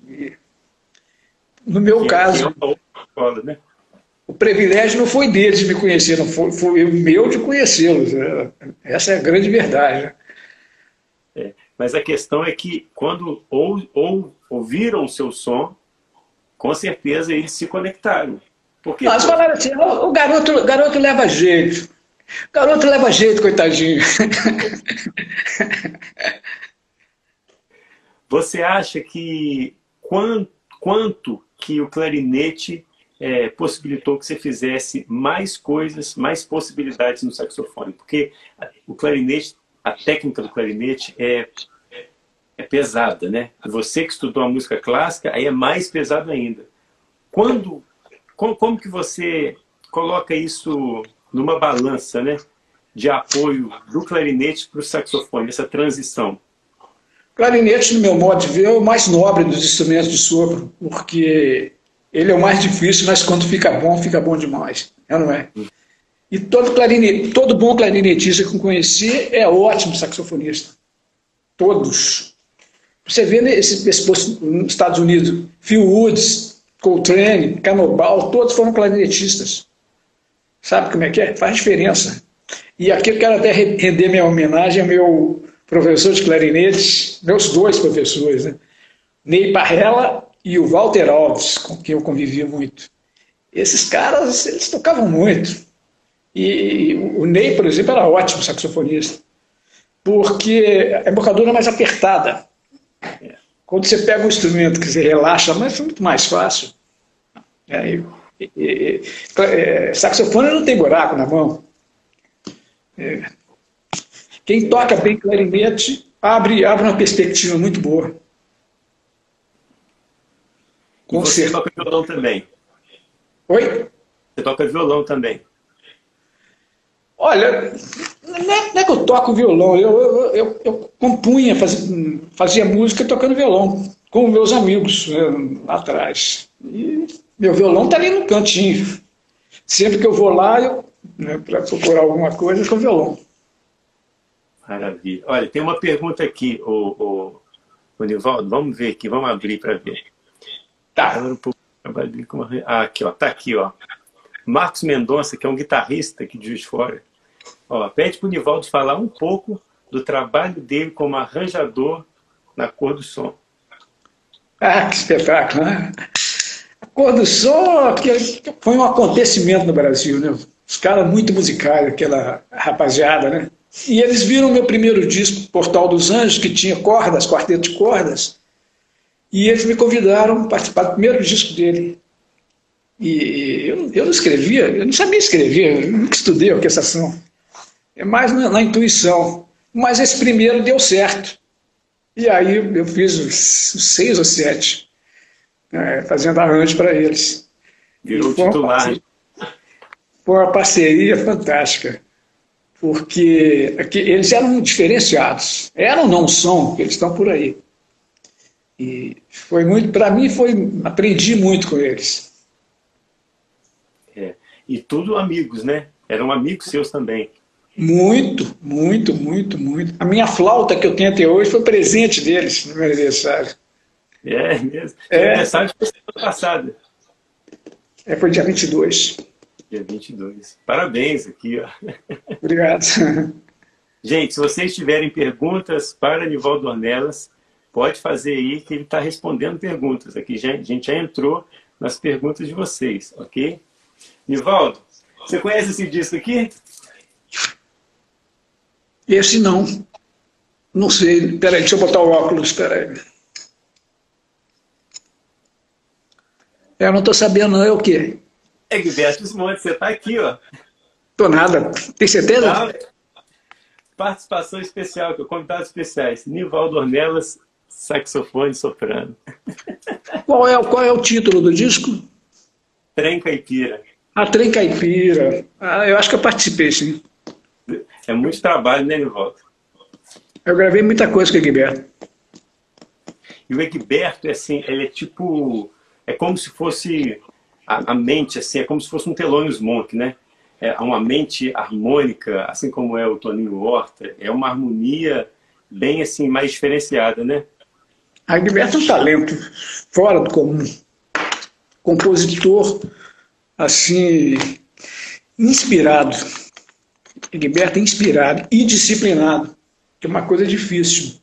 No meu Sim, caso, escola, né? o privilégio não foi deles de me conhecer, não foi, foi o meu de conhecê-los. É, essa é a grande verdade. É, mas a questão é que quando ou, ou ouviram o seu som, com certeza eles se conectaram. Porque, Nós falaram assim, o, o garoto, o garoto leva jeito. O garoto leva jeito, coitadinho. Você acha que quanto, quanto que o clarinete é, possibilitou que você fizesse mais coisas, mais possibilidades no saxofone? Porque o clarinete, a técnica do clarinete é, é pesada, né? Você que estudou a música clássica, aí é mais pesado ainda. Quando, como, como que você coloca isso numa balança né, de apoio do clarinete para o saxofone, essa transição? Clarinete, no meu modo de ver, é o mais nobre dos instrumentos de sopro, porque ele é o mais difícil, mas quando fica bom, fica bom demais. É não é? E todo, clarinete, todo bom clarinetista que eu conheci é ótimo saxofonista. Todos. Você vê nesse, esse, nos Estados Unidos, Phil Woods, Coltrane, Canobal, todos foram clarinetistas. Sabe como é que é? Faz diferença. E aqui eu quero até render minha homenagem ao meu professor de clarinete, meus dois professores, né? Ney Parrella e o Walter Alves, com quem eu convivia muito. Esses caras, eles tocavam muito. E o Ney, por exemplo, era ótimo saxofonista, porque a embocadura é mais apertada. Quando você pega um instrumento que você relaxa, mas é muito mais fácil. É, é, saxofone não tem buraco na mão. Quem toca bem clarinete abre, abre uma perspectiva muito boa. Com você certeza. toca violão também? Oi? Você toca violão também? Olha, não é, não é que eu toco violão, eu, eu, eu, eu compunha, fazia, fazia, música tocando violão com meus amigos né, lá atrás. E meu violão está ali no cantinho. Sempre que eu vou lá, eu, né, para procurar alguma coisa, com violão. Maravilha. Olha, tem uma pergunta aqui, o, o, Nivaldo. Vamos ver aqui, vamos abrir para ver. Tá. Ah, aqui, ó. Tá aqui, ó. Marcos Mendonça, que é um guitarrista aqui de Juiz Fora. Ó, pede para o Nivaldo falar um pouco do trabalho dele como arranjador na cor do som. Ah, que espetáculo, né? A cor do som foi um acontecimento no Brasil, né? Os caras muito musicais, aquela rapaziada, né? E eles viram meu primeiro disco, Portal dos Anjos, que tinha cordas, quarteto de cordas, e eles me convidaram para participar do primeiro disco dele. E eu, eu não escrevia, eu não sabia escrever, eu nunca estudei orquestração. É mais na, na intuição. Mas esse primeiro deu certo. E aí eu fiz os seis ou sete, é, fazendo arranjo para eles. Virou titular. Foi uma parceria fantástica, porque eles eram diferenciados. Eram, não são, eles estão por aí. E foi muito, para mim, foi, aprendi muito com eles. É. E tudo amigos, né? Eram amigos seus também. Muito, muito, muito, muito. A minha flauta que eu tenho até hoje foi presente deles no meu aniversário. É mesmo? É. Aniversário foi semana passada. É, foi dia 22. Dia 22. Parabéns aqui, ó. *laughs* Obrigado. Gente, se vocês tiverem perguntas para Nivaldo Ornelas, pode fazer aí que ele está respondendo perguntas. Aqui já, a gente já entrou nas perguntas de vocês, ok? Nivaldo, você conhece esse disco aqui? Esse não. Não sei. Peraí, deixa eu botar o óculos. Peraí. Eu não estou sabendo, não. É o quê? Guilherme Montes, você está aqui, ó. Tô nada. Tem certeza? Participação especial, convidados especiais. Nivaldo Ornelas, saxofone soprano. Qual é, qual é o título do disco? Trem Caipira. Ah, Trem Caipira. Ah, eu acho que eu participei, sim. É muito trabalho, né, Nivaldo? Eu gravei muita coisa com o Egberto. E o Egberto, é assim, ele é tipo... É como se fosse a, a mente, assim, é como se fosse um Thelonious Monk, né? É uma mente harmônica, assim como é o Toninho Horta. É uma harmonia bem, assim, mais diferenciada, né? A Egberto é um talento fora do comum. Compositor, assim, inspirado Egberto é inspirado e disciplinado, que é uma coisa difícil.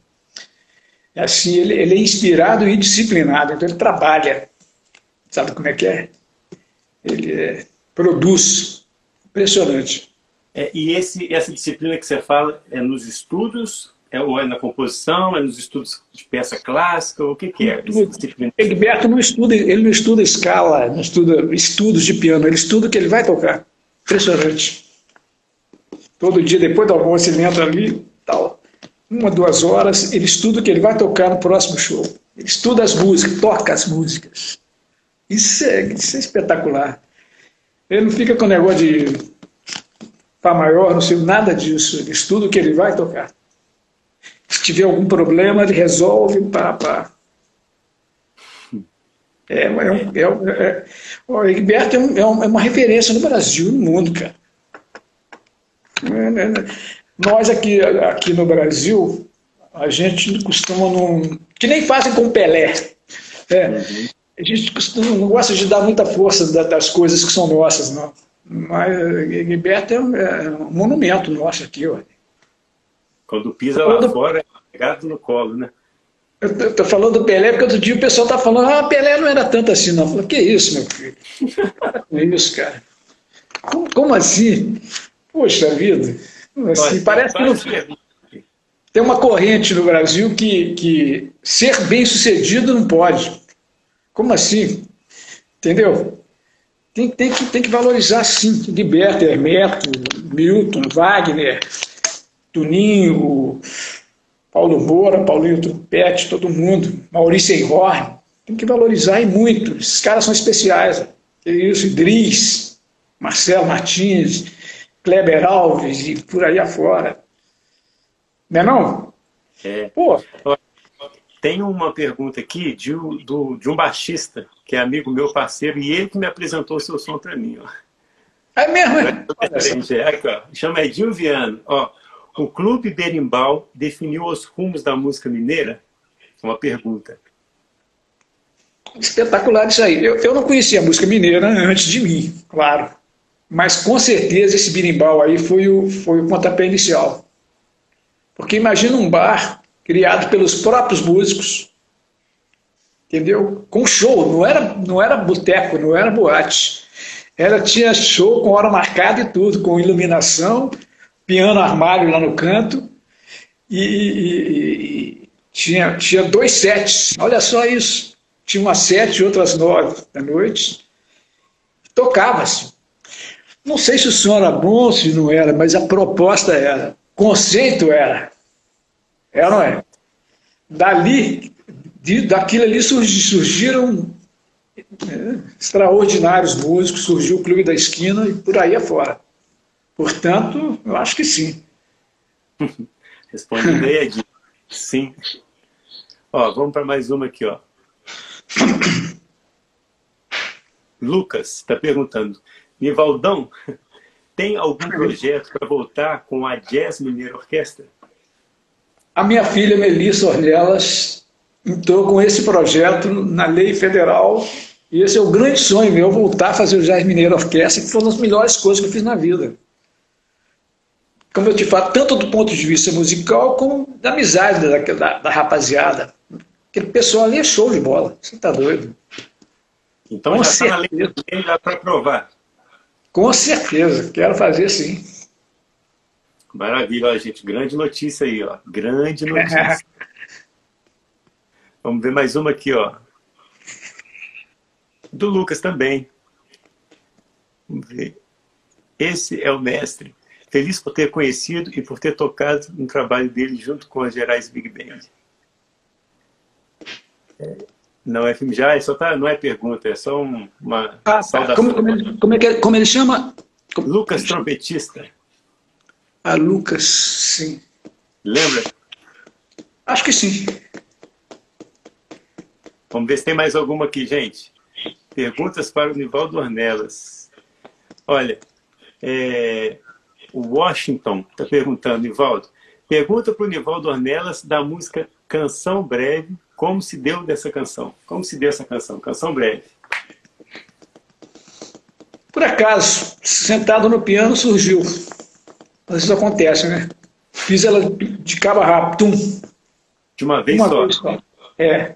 Assim, ele, ele é inspirado e disciplinado, então ele trabalha. Sabe como é que é? Ele é, produz. Impressionante. É, e esse, essa disciplina que você fala é nos estudos, é, ou é na composição, é nos estudos de peça clássica, o que, que é? Egberto não estuda, ele não estuda escala, não estuda estudos de piano, ele estuda o que ele vai tocar. Impressionante. Todo dia, depois do almoço, ele entra ali, tal, uma, duas horas, ele estuda o que ele vai tocar no próximo show. Ele estuda as músicas, toca as músicas. Isso é, isso é espetacular. Ele não fica com o negócio de Fá maior, não sei nada disso. Ele estuda o que ele vai tocar. Se tiver algum problema, ele resolve, pá, pá. É, é, é, é, o Egberto é, um, é, uma referência no Brasil e no mundo, cara. Nós aqui, aqui no Brasil, a gente costuma não. que nem fazem com Pelé. É, a gente não gosta de dar muita força das coisas que são nossas, não. Mas Gilberto é, é um monumento nosso aqui. Ó. Quando pisa lá fora, é pegado no colo, né? Eu estou falando do Pelé porque outro dia o pessoal está falando, ah, Pelé não era tanto assim, não. Eu falo, que isso, meu filho? Para *laughs* com isso, cara. Como, como assim? Poxa vida, assim, parece que não... tem uma corrente no Brasil que, que ser bem sucedido não pode. Como assim? Entendeu? Tem, tem, que, tem que valorizar sim. Liberta, Hermeto, Milton, Wagner, Tuninho, Paulo Moura, Paulinho Trumpete, todo mundo, Maurício Einhorn. Tem que valorizar e muito. Esses caras são especiais. Isso, Idris, Marcelo Martins, Kleber Alves e por aí afora. Não é não? É. Pô. Tem uma pergunta aqui de, do, de um baixista, que é amigo meu, parceiro, e ele que me apresentou o seu som para mim. Ó. É mesmo? É, aqui, ó. Chama Edinho Viano. Ó, o Clube Berimbau definiu os rumos da música mineira? Uma pergunta. Espetacular isso aí. Eu, eu não conhecia a música mineira antes de mim, claro. Mas com certeza esse birimbau aí foi o, foi o pontapé inicial. Porque imagina um bar criado pelos próprios músicos, entendeu? Com show, não era, não era boteco, não era boate. Ela tinha show com hora marcada e tudo, com iluminação, piano armário lá no canto, e, e, e tinha, tinha dois sets. Olha só isso. Tinha umas sete e outras nove da noite. Tocava-se. Não sei se o som era bom, se não era, mas a proposta era. O conceito era. É ou não é? Dali, de, daquilo ali surgiram é, extraordinários músicos, surgiu o Clube da Esquina e por aí afora. Portanto, eu acho que sim. *laughs* Respondendo aí, Edinho. Sim. Ó, vamos para mais uma aqui, ó. *coughs* Lucas está perguntando, Nivaldão, *laughs* tem algum projeto para voltar com a Jazz Mineiro Orquestra? A minha filha Melissa Ornelas entrou com esse projeto na lei federal e esse é o grande sonho meu, voltar a fazer o Jazz Mineiro Orquestra, que foi uma das melhores coisas que eu fiz na vida. Como eu te falo, tanto do ponto de vista musical, como da amizade da, da, da rapaziada. Aquele pessoal ali é show de bola, você está doido. Então Com já está na lei para provar. Com certeza, quero fazer sim. Maravilha, ó, gente. Grande notícia aí, ó. Grande notícia. *laughs* Vamos ver mais uma aqui, ó. Do Lucas também. Vamos ver. Esse é o mestre. Feliz por ter conhecido e por ter tocado no trabalho dele junto com a Gerais Big Band. É, não é filme já, é só tá, não é pergunta, é só uma ah, saudação. Como, como, ele, como, é que, como ele chama? Lucas Trompetista. Ah, Lucas, sim. Lembra? Acho que sim. Vamos ver se tem mais alguma aqui, gente. Perguntas para o Nivaldo Ornelas. Olha, é, o Washington está perguntando, Nivaldo, pergunta para o Nivaldo Ornelas da música Canção Breve, como se deu dessa canção? Como se deu essa canção? Canção Breve. Por acaso, sentado no piano surgiu. Mas isso acontece, né? Fiz ela de cabo rápido. Tum. De uma vez uma só? Vez só. É.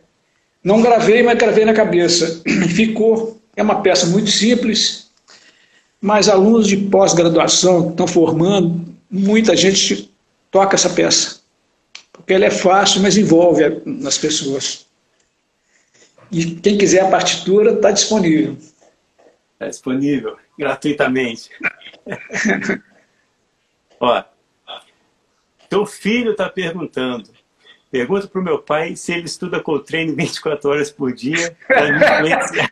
Não gravei, mas gravei na cabeça. *clears throat* Ficou. É uma peça muito simples, mas alunos de pós-graduação estão formando, muita gente toca essa peça. Porque ela é fácil, mas envolve nas pessoas. E quem quiser a partitura, está disponível. Está disponível, gratuitamente. *laughs* Ó, teu filho está perguntando. Pergunta para o meu pai se ele estuda Coltrane 24 horas por dia para me influenciar,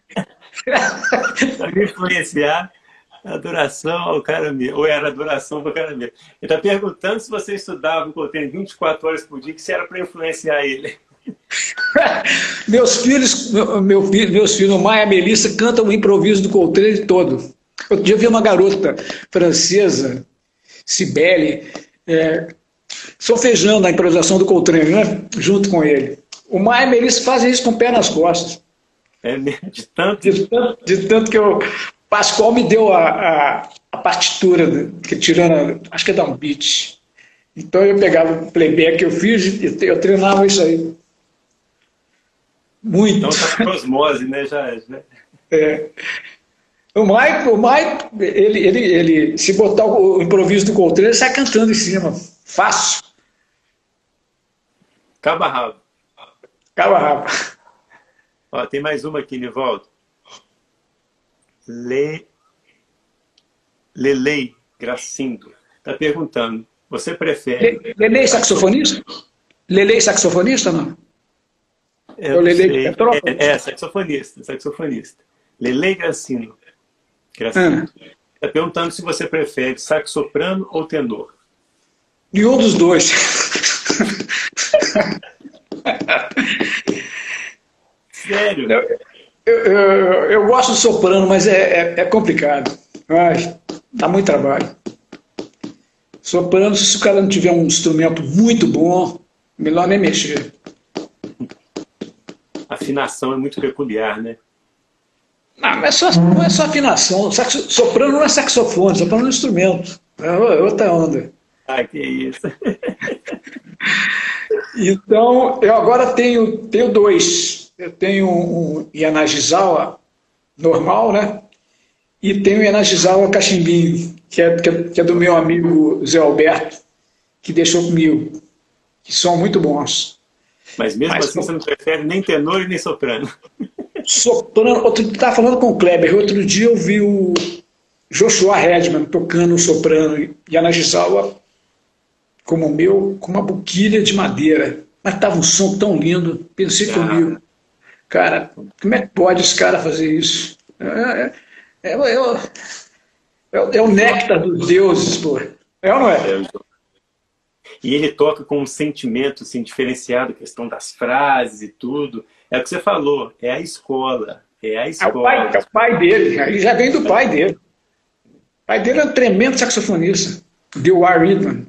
*laughs* me influenciar a adoração ao caramelo, ou era adoração para o caramelo. Ele está perguntando se você estudava o Coltrane 24 horas por dia, que se era para influenciar ele. *laughs* meus filhos, meu, meu, meus filhos, Maia e Melissa, cantam o improviso do Coltrane todo. Eu dia vi uma garota francesa, Cibele, é, sofejando a improvisação do Coltrane, né? junto com ele. O Maia e a Melissa fazem isso com o pé nas costas. É mesmo? De tanto? De tanto, de tanto que o Pascoal me deu a, a, a partitura, que tirando, acho que é da um beat. Então eu pegava o playback que eu fiz e eu treinava isso aí. Muito. Então tá com osmose, né? Já, né? É. O Mike, o Mike ele, ele, ele, se botar o improviso do Coltrane, ele sai cantando em cima. Fácil. Caba rabo. Caba rabo. Ó, tem mais uma aqui, Nivaldo. Le... Lelei Gracindo. Está perguntando, você prefere... Le... Lelei saxofonista? Lelei saxofonista não? Eu Lelei é, é, saxofonista, saxofonista. Lelei Gracindo. Gracindo. Está ah. perguntando se você prefere sax soprano ou tenor. Nenhum dos dois. Sério? Eu, eu, eu, eu, gosto de soprano, mas é, é, é complicado. Ai, dá muito trabalho. Soprano, se o cara não tiver um instrumento muito bom, melhor nem mexer. A afinação é muito peculiar, né? Não, não é só, não é só afinação. Saxo, soprano não é saxofone, soprano é um instrumento. É outra onda. Ah, que isso. *laughs* Então, eu agora tenho, tenho dois. Eu tenho um Yanagisawa normal, né? E tenho o Yanagisawa cachimbinho, que é, que é, que é do meu amigo Zé Alberto, que deixou comigo, que são muito bons. Mas mesmo Mas, assim você não prefere nem tenor e nem soprano? Soprano, outro estava falando com o Kleber, outro dia eu vi o Joshua Redman tocando soprano e Anagisawa como o meu, com uma boquilha de madeira. Mas estava um som tão lindo, pensei ah. comigo, cara, como é que pode esse cara fazer isso? É, é, é, é, é o néctar dos deuses, pô. É ou não é? E ele toca com um sentimento assim, diferenciado, questão das frases e tudo. É o que você falou, é a escola. É a escola. É o pai, é o pai dele, ele já vem do pai dele. O pai dele é um tremendo saxofonista, Bill R. Ridman.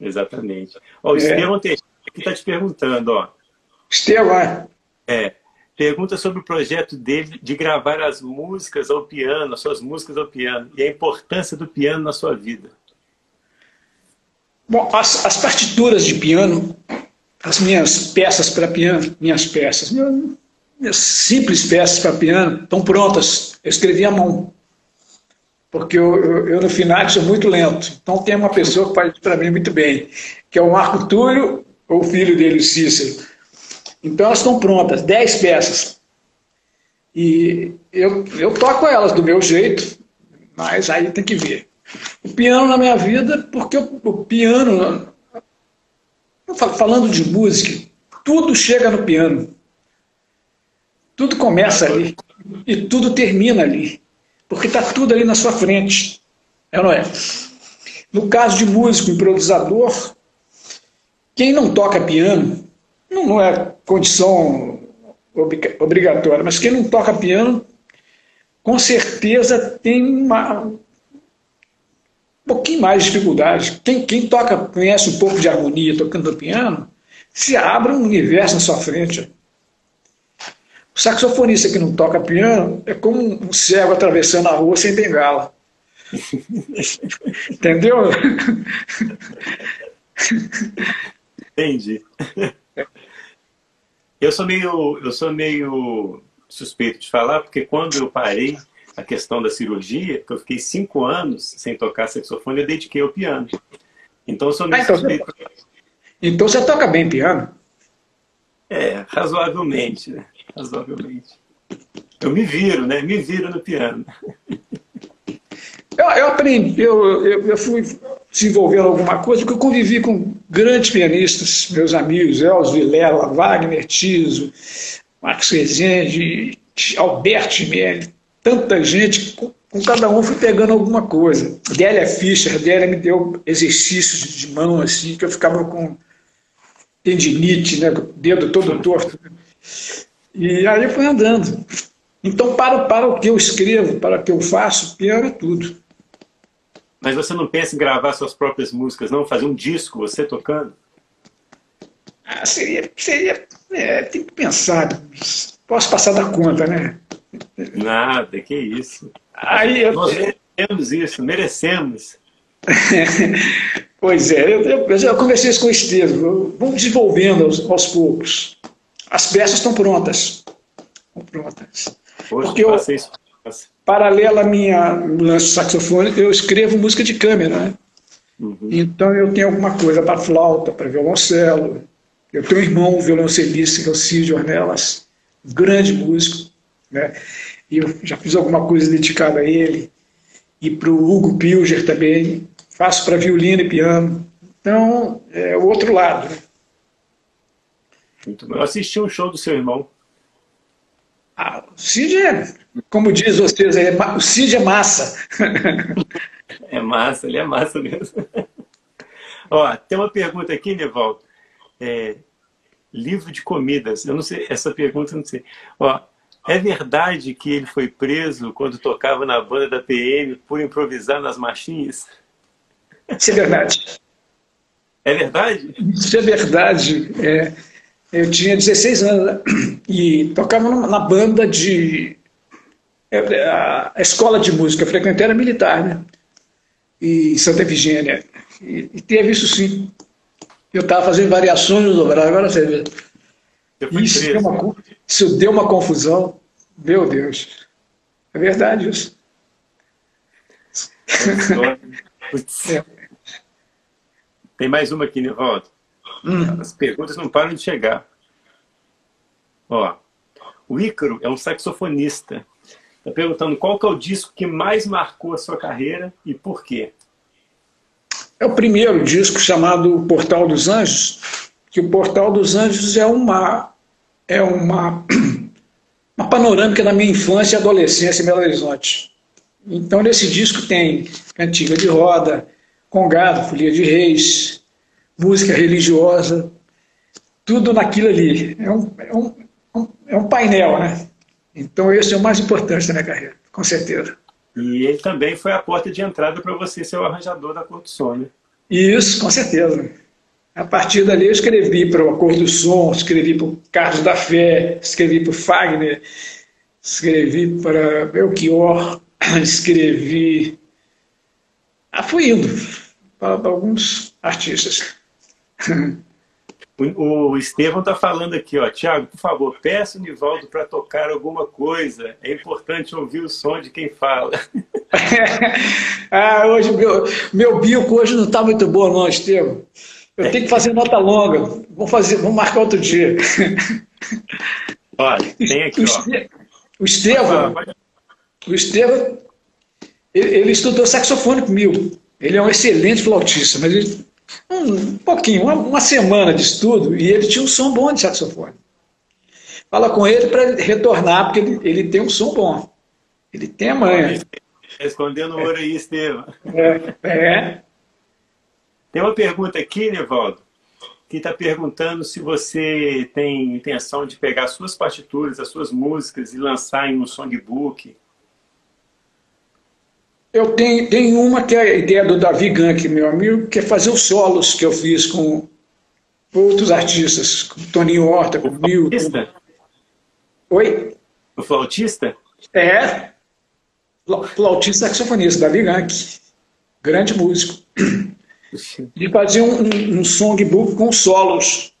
Exatamente. Ó, o é. Estevão aqui está te perguntando, ó. Estevão. É. Pergunta sobre o projeto dele de gravar as músicas ao piano, as suas músicas ao piano, e a importância do piano na sua vida. Bom, as, as partituras de piano, as minhas peças para piano, minhas peças, minhas, simples peças para piano, estão prontas. Eu escrevi à mão. Porque eu, eu, eu no final sou muito lento. Então tem uma pessoa que faz para mim muito bem, que é o Marco Túlio, ou o filho dele, o Cícero. Então elas estão prontas, dez peças. E eu, eu toco elas do meu jeito, mas aí tem que ver o piano na minha vida, porque o, o piano, falando de música, tudo chega no piano. Tudo começa ali e tudo termina ali, porque está tudo ali na sua frente. É ou não é? No caso de músico improvisador, quem não toca piano, não, não é condição obrigatória, mas quem não toca piano, com certeza tem uma, um pouquinho mais de dificuldade. Quem, quem toca, conhece um pouco de harmonia tocando piano, se abre um universo na sua frente. O saxofonista que não toca piano é como um cego atravessando a rua sem bengala. *laughs* Entendeu? Entendi. Eu sou meio, eu sou meio suspeito de falar, porque quando eu parei a questão da cirurgia, que eu fiquei cinco anos sem tocar saxofone, eu dediquei ao piano. Então, eu sou ah, então, você... então você toca bem piano? É, razoavelmente, né? Razoavelmente. Eu me viro, né? Me viro no piano. Eu, eu aprendi, eu, eu, eu, fui desenvolvendo alguma coisa, porque eu convivi com grandes pianistas, meus amigos, Elzo Vilela, Wagner Tiso, Marcos Rezende, Alberto Melli, tanta gente, com, com, cada um fui pegando alguma coisa. Délia Fischer, Délia me deu exercícios de mão, assim, que eu ficava com tendinite, né, o dedo todo torto. E aí fui andando. Então, para, para o que eu escrevo, para o que eu faço, piano é tudo. Mas você não pensa em gravar suas próprias músicas, não? Fazer um disco, você tocando? Ah, seria, seria é, tem que pensar. Posso passar da conta, né? Nada, que isso. Aí eu... Nós merecemos isso, merecemos. *laughs* pois é, eu, eu, eu conversei isso com o Estevam. Vamos desenvolvendo aos, aos, poucos. As peças estão prontas. Estão prontas. Poxa, Porque eu, isso. paralela à minha lance saxofone, eu escrevo música de câmera, né? Uhum. Então eu tenho alguma coisa para flauta, para violoncelo. Eu tenho um irmão violoncelista, que é o Cid Ornelas, grande músico. Né? E eu já fiz alguma coisa dedicada a ele. E para o Hugo Pilger também. Faço para violino e piano. Então, é o outro lado. Né? Muito bom. Eu assisti um show do seu irmão. Ah, o Cid é, como diz vocês aí, o Cid é massa. *laughs* é massa, ele é massa mesmo. *laughs* Ó, tem uma pergunta aqui, Nevaldo. É, livro de comidas. Eu não sei, essa pergunta eu não sei. Ó, é verdade que ele foi preso quando tocava na banda da PM por improvisar nas marchinhas? Isso é verdade. É verdade? Isso é verdade. É, eu tinha 16 anos né? e tocava na banda de. É, a escola de música, eu frequentei era militar, né? Em Santa Efigênia. E, e teve isso sim. Eu estava fazendo variações no dobrado, agora você vê. Isso deu, uma, isso deu uma confusão. Meu Deus. É verdade isso. É. Tem mais uma aqui, Nivaldo. Hum. As perguntas não param de chegar. Ó, o Ícaro é um saxofonista. Está perguntando qual que é o disco que mais marcou a sua carreira e por quê? É o primeiro disco chamado Portal dos Anjos, que o Portal dos Anjos é uma é uma *clears throat* uma panorâmica da minha infância e adolescência em Belo Horizonte. Então nesse disco tem cantiga de roda, congado, folia de reis, música religiosa, tudo naquilo ali. É um, é um, é um painel, né? Então esse é o mais importante da minha carreira, com certeza. E ele também foi a porta de entrada para você ser o arranjador da Cor do Som, né? Isso, com certeza. A partir dali eu escrevi para o Cor do Som, escrevi para o Carlos da Fé, escrevi para o Fagner, escrevi para Belchior, *clears throat* escrevi... Ah, fui indo para, para alguns artistas. *laughs* O Estevão está falando aqui, ó, Tiago, por favor, peça o Nivaldo para tocar alguma coisa. É importante ouvir o som de quem fala. *laughs* ah, hoje meu, meu bico hoje não está muito bom, não, Estevão. Eu tenho que fazer nota longa. Vamos fazer, vamos marcar outro dia. Olha, tem aqui, ó. O Estevão, o Estevão, ele, ele estudou saxofone comigo. Ele é um excelente flautista, mas ele um pouquinho, uma, uma, semana de estudo, e ele tinha um som bom de saxofone. Fala com ele para retornar, porque ele, ele, tem um som bom. Ele tem a manha. Escondendo o ouro aí, Estevam. É, é. Tem uma pergunta aqui, Nevaldo, que está perguntando se você tem intenção de pegar suas partituras, as suas músicas e lançar em um songbook eu tenho, tenho uma que é a ideia do Davi Gank, meu amigo, que é fazer os solos que eu fiz com outros artistas, com Toninho Horta, com o Milton. Oi? O flautista? É. Flautista saxofonista, Davi Gank. Grande músico. De fazer um, um, songbook com solos.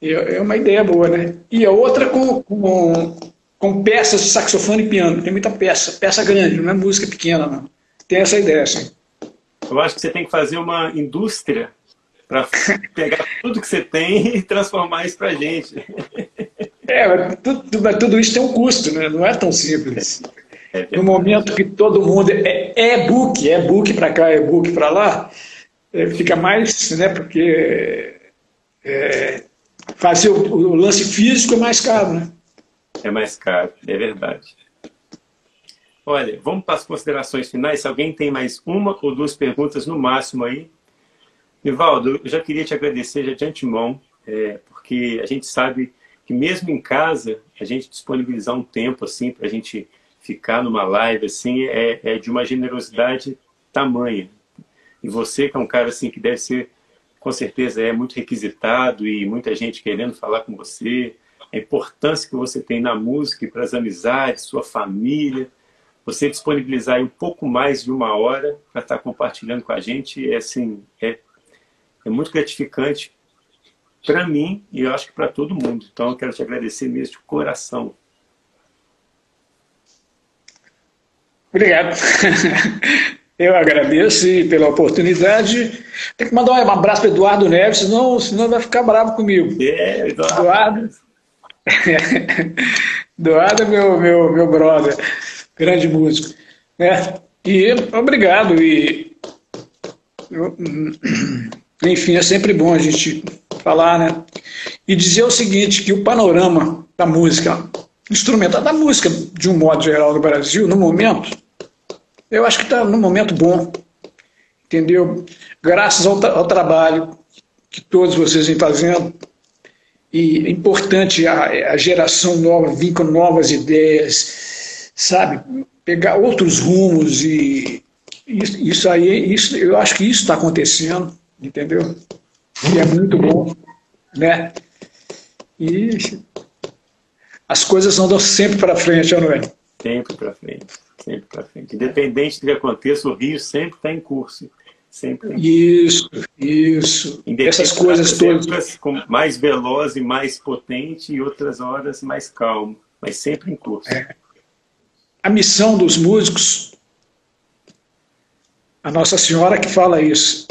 É uma ideia boa, né? E a outra com, com com peças de saxofone e piano. Tem muita peça, peça grande, não é música pequena, não. Tem essa ideia, sim. Eu acho que você tem que fazer uma indústria para *laughs* pegar tudo que você tem *laughs* e transformar isso para gente. É, mas tudo, mas tudo, isso tem um custo, né? não é tão simples. É no momento que todo mundo é e-book, é book para cá, é book para lá, é, fica mais, né? Porque é, fazer o, o lance físico é mais caro, né? É mais caro, é verdade. Olha, vamos para as considerações finais. Se alguém tem mais uma ou duas perguntas no máximo aí. Nivaldo, eu já queria te agradecer já de antemão, é, porque a gente sabe que mesmo em casa, a gente disponibilizar um tempo assim para a gente ficar numa live assim é, é, de uma generosidade tamanha. E você que é um cara assim que deve ser, com certeza, é muito requisitado e muita gente querendo falar com você, a importância que você tem na música e para as amizades, sua família. Você disponibilizar um pouco mais de uma hora para estar compartilhando com a gente é, assim, é, é muito gratificante para mim e eu acho que para todo mundo. Então eu quero te agradecer mesmo de coração. Obrigado. *laughs* Eu agradeço pela oportunidade. Tem que mandar um abraço para Eduardo Neves, senão, senão vai ficar bravo comigo. É, Eduardo. Eduardo *laughs* Doado é meu, meu, meu brother, grande músico. Né? E obrigado. E, *clears throat* enfim, é sempre bom a gente falar, né? E dizer o seguinte, que o panorama da música, instrumental da música, de um modo geral, no Brasil, no momento, eu acho que está num momento bom, entendeu? Graças ao, ao trabalho que todos vocês vêm fazendo, e é importante a, a geração nova vir com novas ideias, sabe? Pegar outros rumos e isso, isso aí, isso, eu acho que isso está acontecendo, entendeu? E é muito bom, né? E as coisas andam sempre para frente, não é? Sempre para frente, sempre para frente. Independente do que aconteça, o Rio sempre está em curso. Sempre. Isso, isso. Essas coisas todas. mais veloz e mais potente e outras horas mais calmo, mas sempre em curso. É. A missão dos músicos, a Nossa Senhora que fala isso.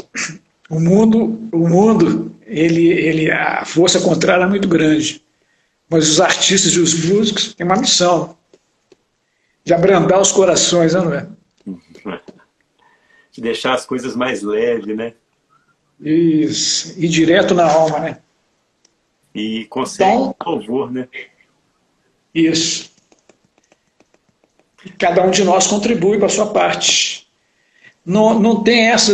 O mundo, o mundo, ele, ele, a força contrária é muito grande. Mas os artistas e os músicos têm uma missão de abrandar os corações, não é? *laughs* De deixar as coisas mais leves, né? Isso, e direto na alma, né? E consegue então, louvor, né? Isso. E cada um de nós contribui com a sua parte. Não, não tem essa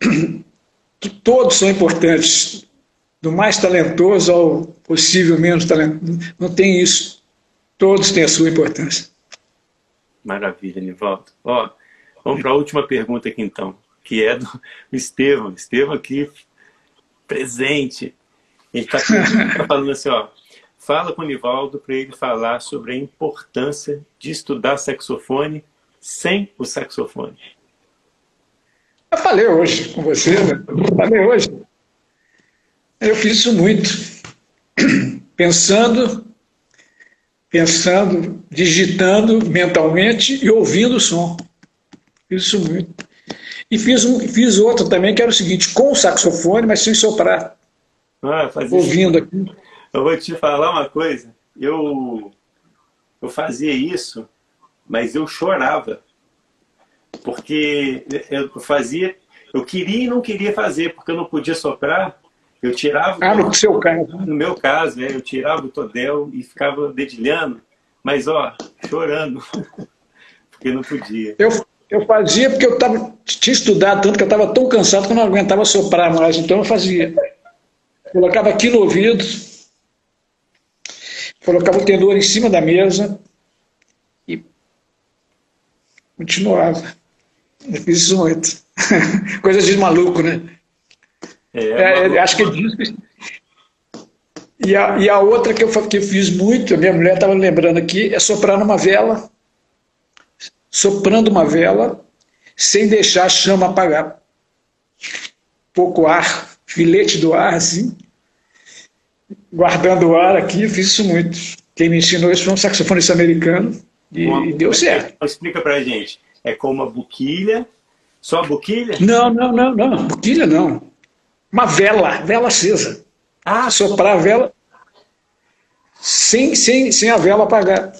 *clears throat* que todos são importantes, do mais talentoso ao possível menos talentoso. Não tem isso. Todos têm a sua importância. Maravilha, Nivaldo. Ó, vamos para a última pergunta aqui então, que é do *laughs* Estevam. Estevam aqui, presente. Ele está *laughs* tá falando assim, ó, fala com o Nivaldo para ele falar sobre a importância de estudar saxofone sem o saxofone. Eu falei hoje com você, né? Eu falei hoje. Eu fiz isso muito. *clears throat* Pensando pensando, digitando mentalmente e ouvindo o som. Isso muito. E fiz, um, fiz outro também, que era o seguinte, com o saxofone, mas sem soprar. Ah, ouvindo isso. aqui. Eu vou te falar uma coisa. Eu, eu fazia isso, mas eu chorava. Porque eu fazia, eu queria e não queria fazer, porque eu não podia soprar. Eu tirava. Ah, no seu caso. No meu caso, é, eu tirava o todel e ficava dedilhando, mas ó, chorando, *laughs* porque não podia. Eu, eu fazia porque eu tava, tinha estudado tanto que eu estava tão cansado que eu não aguentava soprar mais, então eu fazia. Colocava aqui no ouvido, colocava o tendor em cima da mesa e continuava. Eu fiz isso muito. *laughs* Coisa de maluco, né? É, é, acho que é disso. E a, e a outra que eu, que eu fiz muito, a minha mulher estava lembrando aqui, é soprar numa vela, soprando uma vela, sem deixar a chama apagar. Pouco ar, filete do ar, assim, guardando o ar aqui, eu fiz isso muito. Quem me ensinou isso foi um saxofonista americano e, uma, deu certo. Explica pra gente. É como uma buquilha? Só boquilha? Não, não, não, não. Buquilha não. Uma vela, vela acesa. Ah, soprar a vela sem, sem, sem a vela apagar.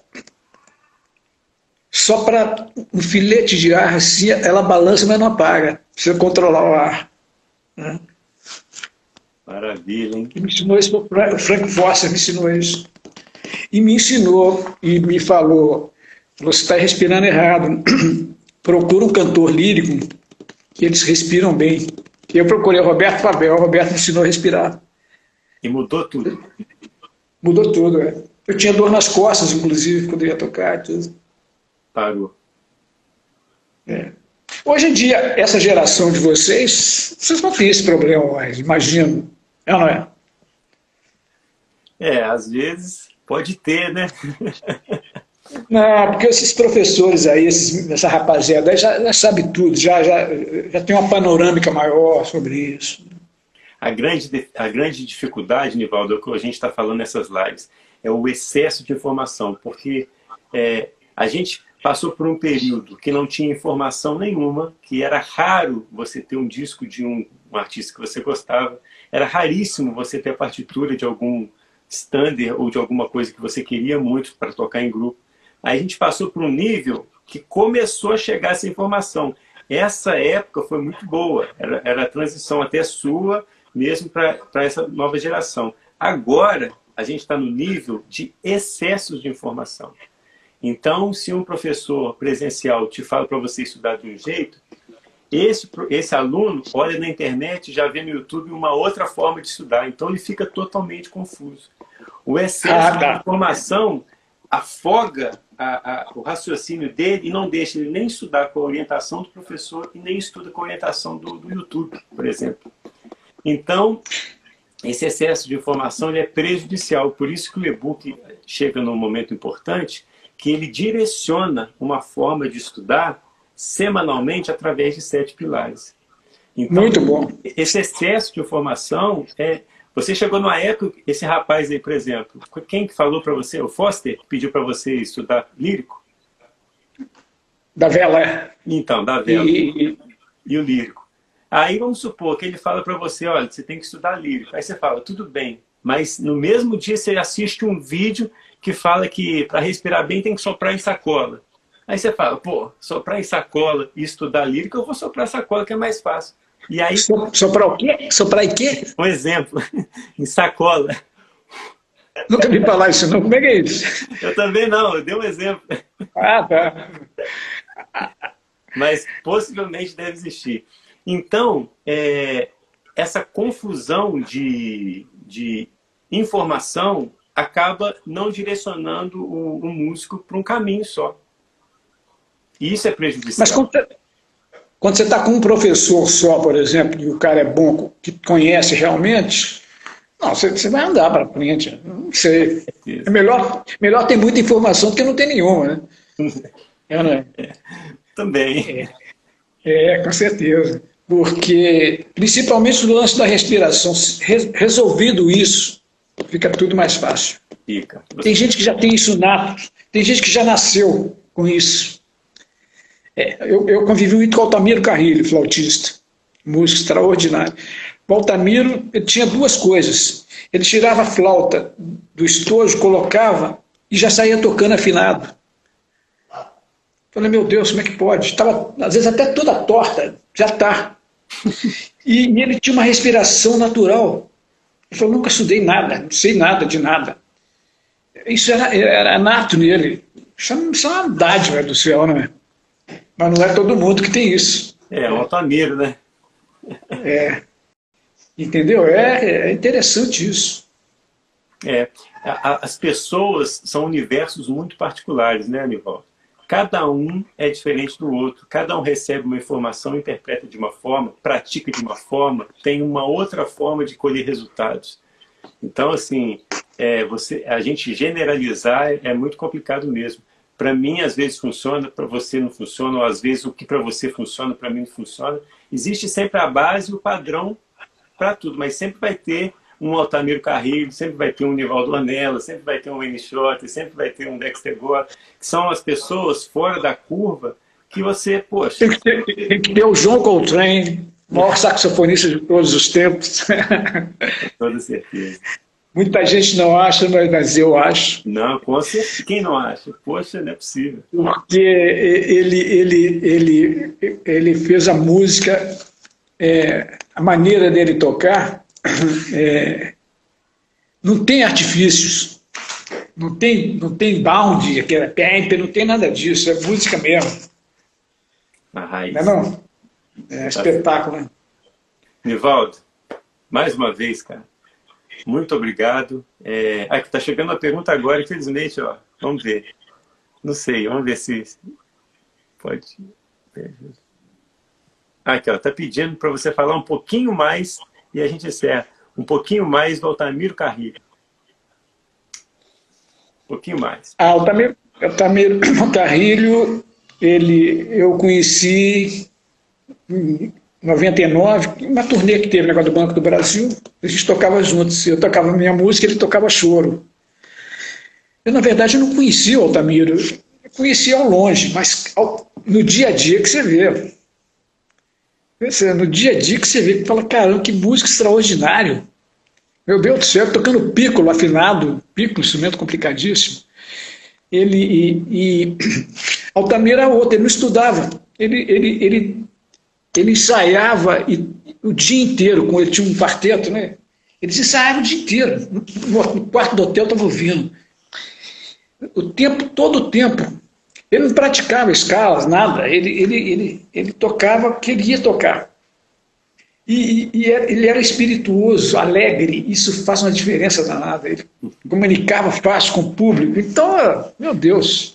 Só para um filete de ar, assim, ela balança, mas não apaga. Precisa controlar o ar. Né? Maravilha, hein? me ensinou isso, o Frank Foster me ensinou isso. E me ensinou e me falou: você está respirando errado. *clears throat* Procura um cantor lírico, que eles respiram bem. Eu procurei o Roberto Fabel, o Roberto me ensinou a respirar. E mudou tudo? Mudou tudo, é. Eu tinha dor nas costas, inclusive, quando ia tocar. Tudo. Parou. É. Hoje em dia, essa geração de vocês, vocês não têm esse problema mais, imagino. É ou não é? É, às vezes pode ter, né? *laughs* Não, porque esses professores aí, esses, essa rapaziada já, já sabe tudo, já, já, já tem uma panorâmica maior sobre isso. A grande, a grande dificuldade, Nivaldo, é o que a gente está falando nessas lives, é o excesso de informação, porque é, a gente passou por um período que não tinha informação nenhuma, que era raro você ter um disco de um, um artista que você gostava, era raríssimo você ter a partitura de algum standard ou de alguma coisa que você queria muito para tocar em grupo. A gente passou por um nível que começou a chegar essa informação. Essa época foi muito boa, era, era a transição até sua, mesmo para essa nova geração. Agora, a gente está no nível de excessos de informação. Então, se um professor presencial te fala para você estudar de um jeito, esse, esse aluno olha na internet já vê no YouTube uma outra forma de estudar. Então, ele fica totalmente confuso. O excesso ah, tá. de informação afoga a, a, o raciocínio dele e não deixa ele nem estudar com a orientação do professor e nem estuda com a orientação do, do YouTube, por exemplo. Então, esse excesso de informação é prejudicial. Por isso que o e-book chega num momento importante que ele direciona uma forma de estudar semanalmente através de sete pilares. Então, Muito bom. Esse excesso de informação é. Você chegou numa época, esse rapaz aí, por exemplo, quem que falou para você? O Foster pediu para você estudar lírico? Da vela, é. Então, da vela. E, e o lírico. Aí vamos supor que ele fala para você, olha, você tem que estudar lírico. Aí você fala, tudo bem, mas no mesmo dia você assiste um vídeo que fala que para respirar bem tem que soprar em sacola. Aí você fala, pô, soprar em sacola e estudar lírico, eu vou soprar sacola que é mais fácil. E aí... Soprar o quê? Soprar em quê? Um exemplo, *laughs* em sacola. Nunca vi falar isso não, como é que é isso? Eu também não, eu dei um exemplo. Ah, tá. Mas possivelmente deve existir. Então, é, essa confusão de, de informação acaba não direcionando o, o músico para um caminho só. E isso é prejudicial. Mas quando, você está com um professor só, por exemplo, e o cara é bom, que conhece realmente, não, você, você vai andar para frente. Não sei. É melhor, melhor ter muita informação do que não ter nenhuma, né? *laughs* É, não é? é também. É, é, com certeza. Porque, principalmente no lance da respiração, resolvido isso, fica tudo mais fácil. Fica. Tem gente que já tem isso nato, tem gente que já nasceu com isso. É, eu, eu convivi muito com o Altamiro Carrilho, flautista, músico extraordinário. O Altamiro ele tinha duas coisas. Ele tirava a flauta do estojo, colocava e já saía tocando afinado. Falei, meu Deus, como é que pode? Estava, às vezes, até toda torta, já está. E, e, ele tinha uma respiração natural. Ele falou, nunca estudei nada, não sei nada de nada. Isso era, era nato nele. Isso, é uma dádiva do céu, não é? Mas não é todo mundo que tem isso. É, o Altamiro, né? É. Entendeu? É, é interessante isso. É, as pessoas são universos muito particulares, né, Anivaldo? Cada um é diferente do outro, cada um recebe uma informação, interpreta de uma forma, pratica de uma forma, tem uma outra forma de colher resultados. Então, assim, é, você, a gente generalizar é, é muito complicado mesmo. Para mim, às vezes funciona, para você não funciona, ou às vezes o que para você funciona, para mim não funciona. Existe sempre a base e o padrão para tudo, mas sempre vai ter um Altamiro Carrilho, sempre vai ter um Nivaldo Anella, sempre vai ter um Wayne Short, sempre vai ter um Dexter Gore, que são as pessoas fora da curva que você, poxa... Tem que ter, tem que ter o João Coltrane, maior saxofonista de todos os tempos. Com toda certeza. Muita gente não acha, mas eu acho. Não, certeza. Quem não acha? Poxa, não é possível. Porque ele, ele, ele, ele fez a música, é, a maneira dele tocar, *coughs* é, não tem artifícios, não tem, não tem bound, aquela tempo, não tem nada disso, é música mesmo. A raiz. Não é, não? é espetáculo, né? Nivaldo, mais uma vez, cara, muito obrigado. É... Ah, está chegando uma pergunta agora, infelizmente, ó. Vamos ver. Não sei, vamos ver se pode. Aqui, ó, tá pedindo para você falar um pouquinho mais e a gente encerra um pouquinho mais do Altamiro Carrilho. Um pouquinho mais. Ah, Altamiro, Altamiro *coughs* Carrilho, ele, eu conheci 99, uma turnê que teve negócio do Banco do Brasil, a gente tocava juntos. Eu tocava minha música, ele tocava choro. Eu, na verdade, não conhecia o Altamiro, eu conhecia ao longe, mas ao, no dia a dia que você vê. No dia a dia que você vê, que fala, caramba, que música extraordinário. Meu Deus do céu, tocando pícolo afinado, pícolo, instrumento complicadíssimo. Ele, e, e *clears throat* Altamiro era outro, ele não estudava. Ele, ele, ele, ele ensaiava e, o dia inteiro, com ele tinha um quarteto, né? Eles ensaiavam o dia inteiro. No, quarto do hotel estava ouvindo. O tempo, todo o tempo. Ele não praticava escalas, nada. Ele, ele, ele, ele tocava, queria tocar. E, e, ele era espirituoso, alegre, isso faz uma diferença danada. Ele comunicava fácil com o público. Então, meu Deus,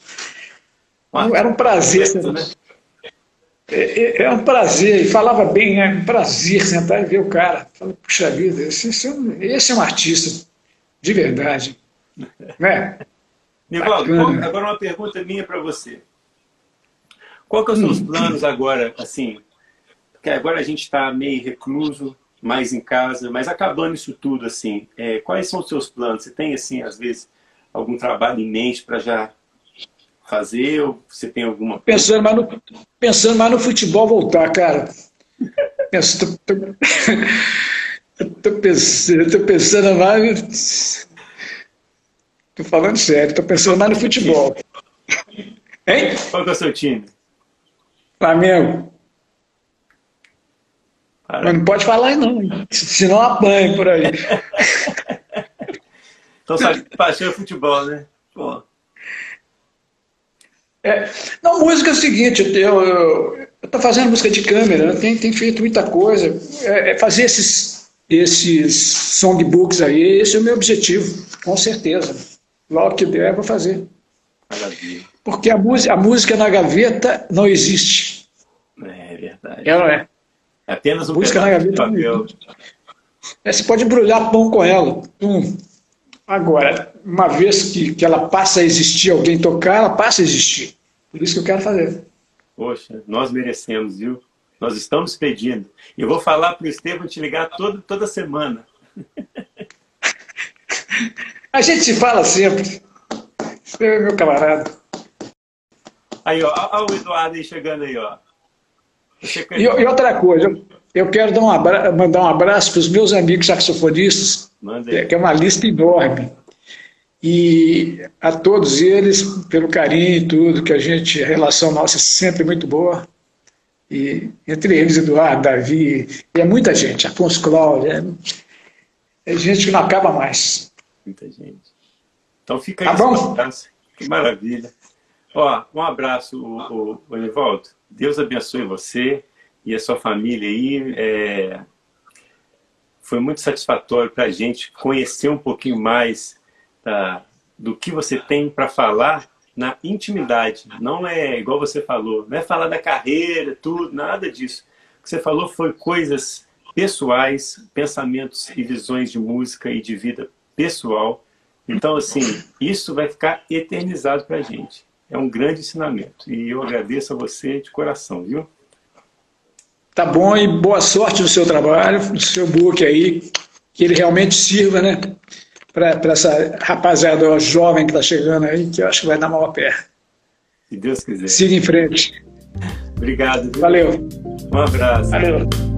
era um prazer. Né? É, é, é, um prazer, e falava bem, é um prazer sentar e ver o cara. Fala, puxa vida, esse, esse, é um, esse é um artista, de verdade. *laughs* Né? Nivaldo, agora uma pergunta minha para você. Qual que são os seus hum. planos agora, assim, que agora a gente está meio recluso, mais em casa, mas acabando isso tudo, assim, é, quais são os seus planos? Você tem, assim, às vezes, algum trabalho em mente para já fazer? Ou você tem alguma Pensando mais no, pensando mais no futebol voltar, cara. *laughs* Tô, pensando, pensando mais... Tô falando sério, tô pensando mais no futebol. *laughs* Hein? Qual é o seu time? Flamengo. Mas não pode falar não, senão apanha por aí. *laughs* então só paixão é futebol, né? Pô. É, não, música é o seguinte, eu estou fazendo música de câmera, né? tem, tem feito muita coisa. É, é fazer esses, esses songbooks aí, esse é o meu objetivo, com certeza. Logo que der, eu vou fazer. Maravilha. Porque a música, a música na gaveta não existe. É verdade. Ela é. É apenas um música na gaveta. Papel. É, você pode embrulhar pão com ela. Hum. Agora, uma vez que, que ela passa a existir, alguém tocar, ela passa a existir. Por isso que eu quero fazer. Poxa, nós merecemos, viu? Nós estamos pedindo. E eu vou falar para o Estevam te ligar todo, toda semana. *laughs* a gente se fala sempre. Você é meu camarada. Aí, ó, olha o Eduardo aí chegando aí, ó. E, e, outra coisa, eu quero dar um abra mandar um abraço para os meus amigos saxofonistas, que é uma lista enorme. E a todos eles, pelo carinho e tudo, que a gente, a relação nossa é sempre muito boa. E entre eles, Eduardo, Davi, e é muita gente, Afonso Cláudio, é, é gente que não acaba mais. Muita gente. Então fica aí. Tá bom? Que maravilha. Ó, um abraço, o, o, o Deus abençoe você e a sua família aí. É... Foi muito satisfatório para a gente conhecer um pouquinho mais da, do que você tem para falar na intimidade. Não é igual você falou, não é falar da carreira, tudo, nada disso. O que você falou foi coisas pessoais, pensamentos e visões de música e de vida pessoal. Então, assim, isso vai ficar eternizado para a gente é um grande ensinamento. E eu agradeço a você de coração, viu? Tá bom e boa sorte no seu trabalho, no seu book aí, que ele realmente sirva, né? Para essa rapaziada jovem que está chegando aí, que eu acho que vai dar maior pé. Se Deus quiser. Siga em frente. Obrigado. Viu? Valeu. Um abraço. Valeu.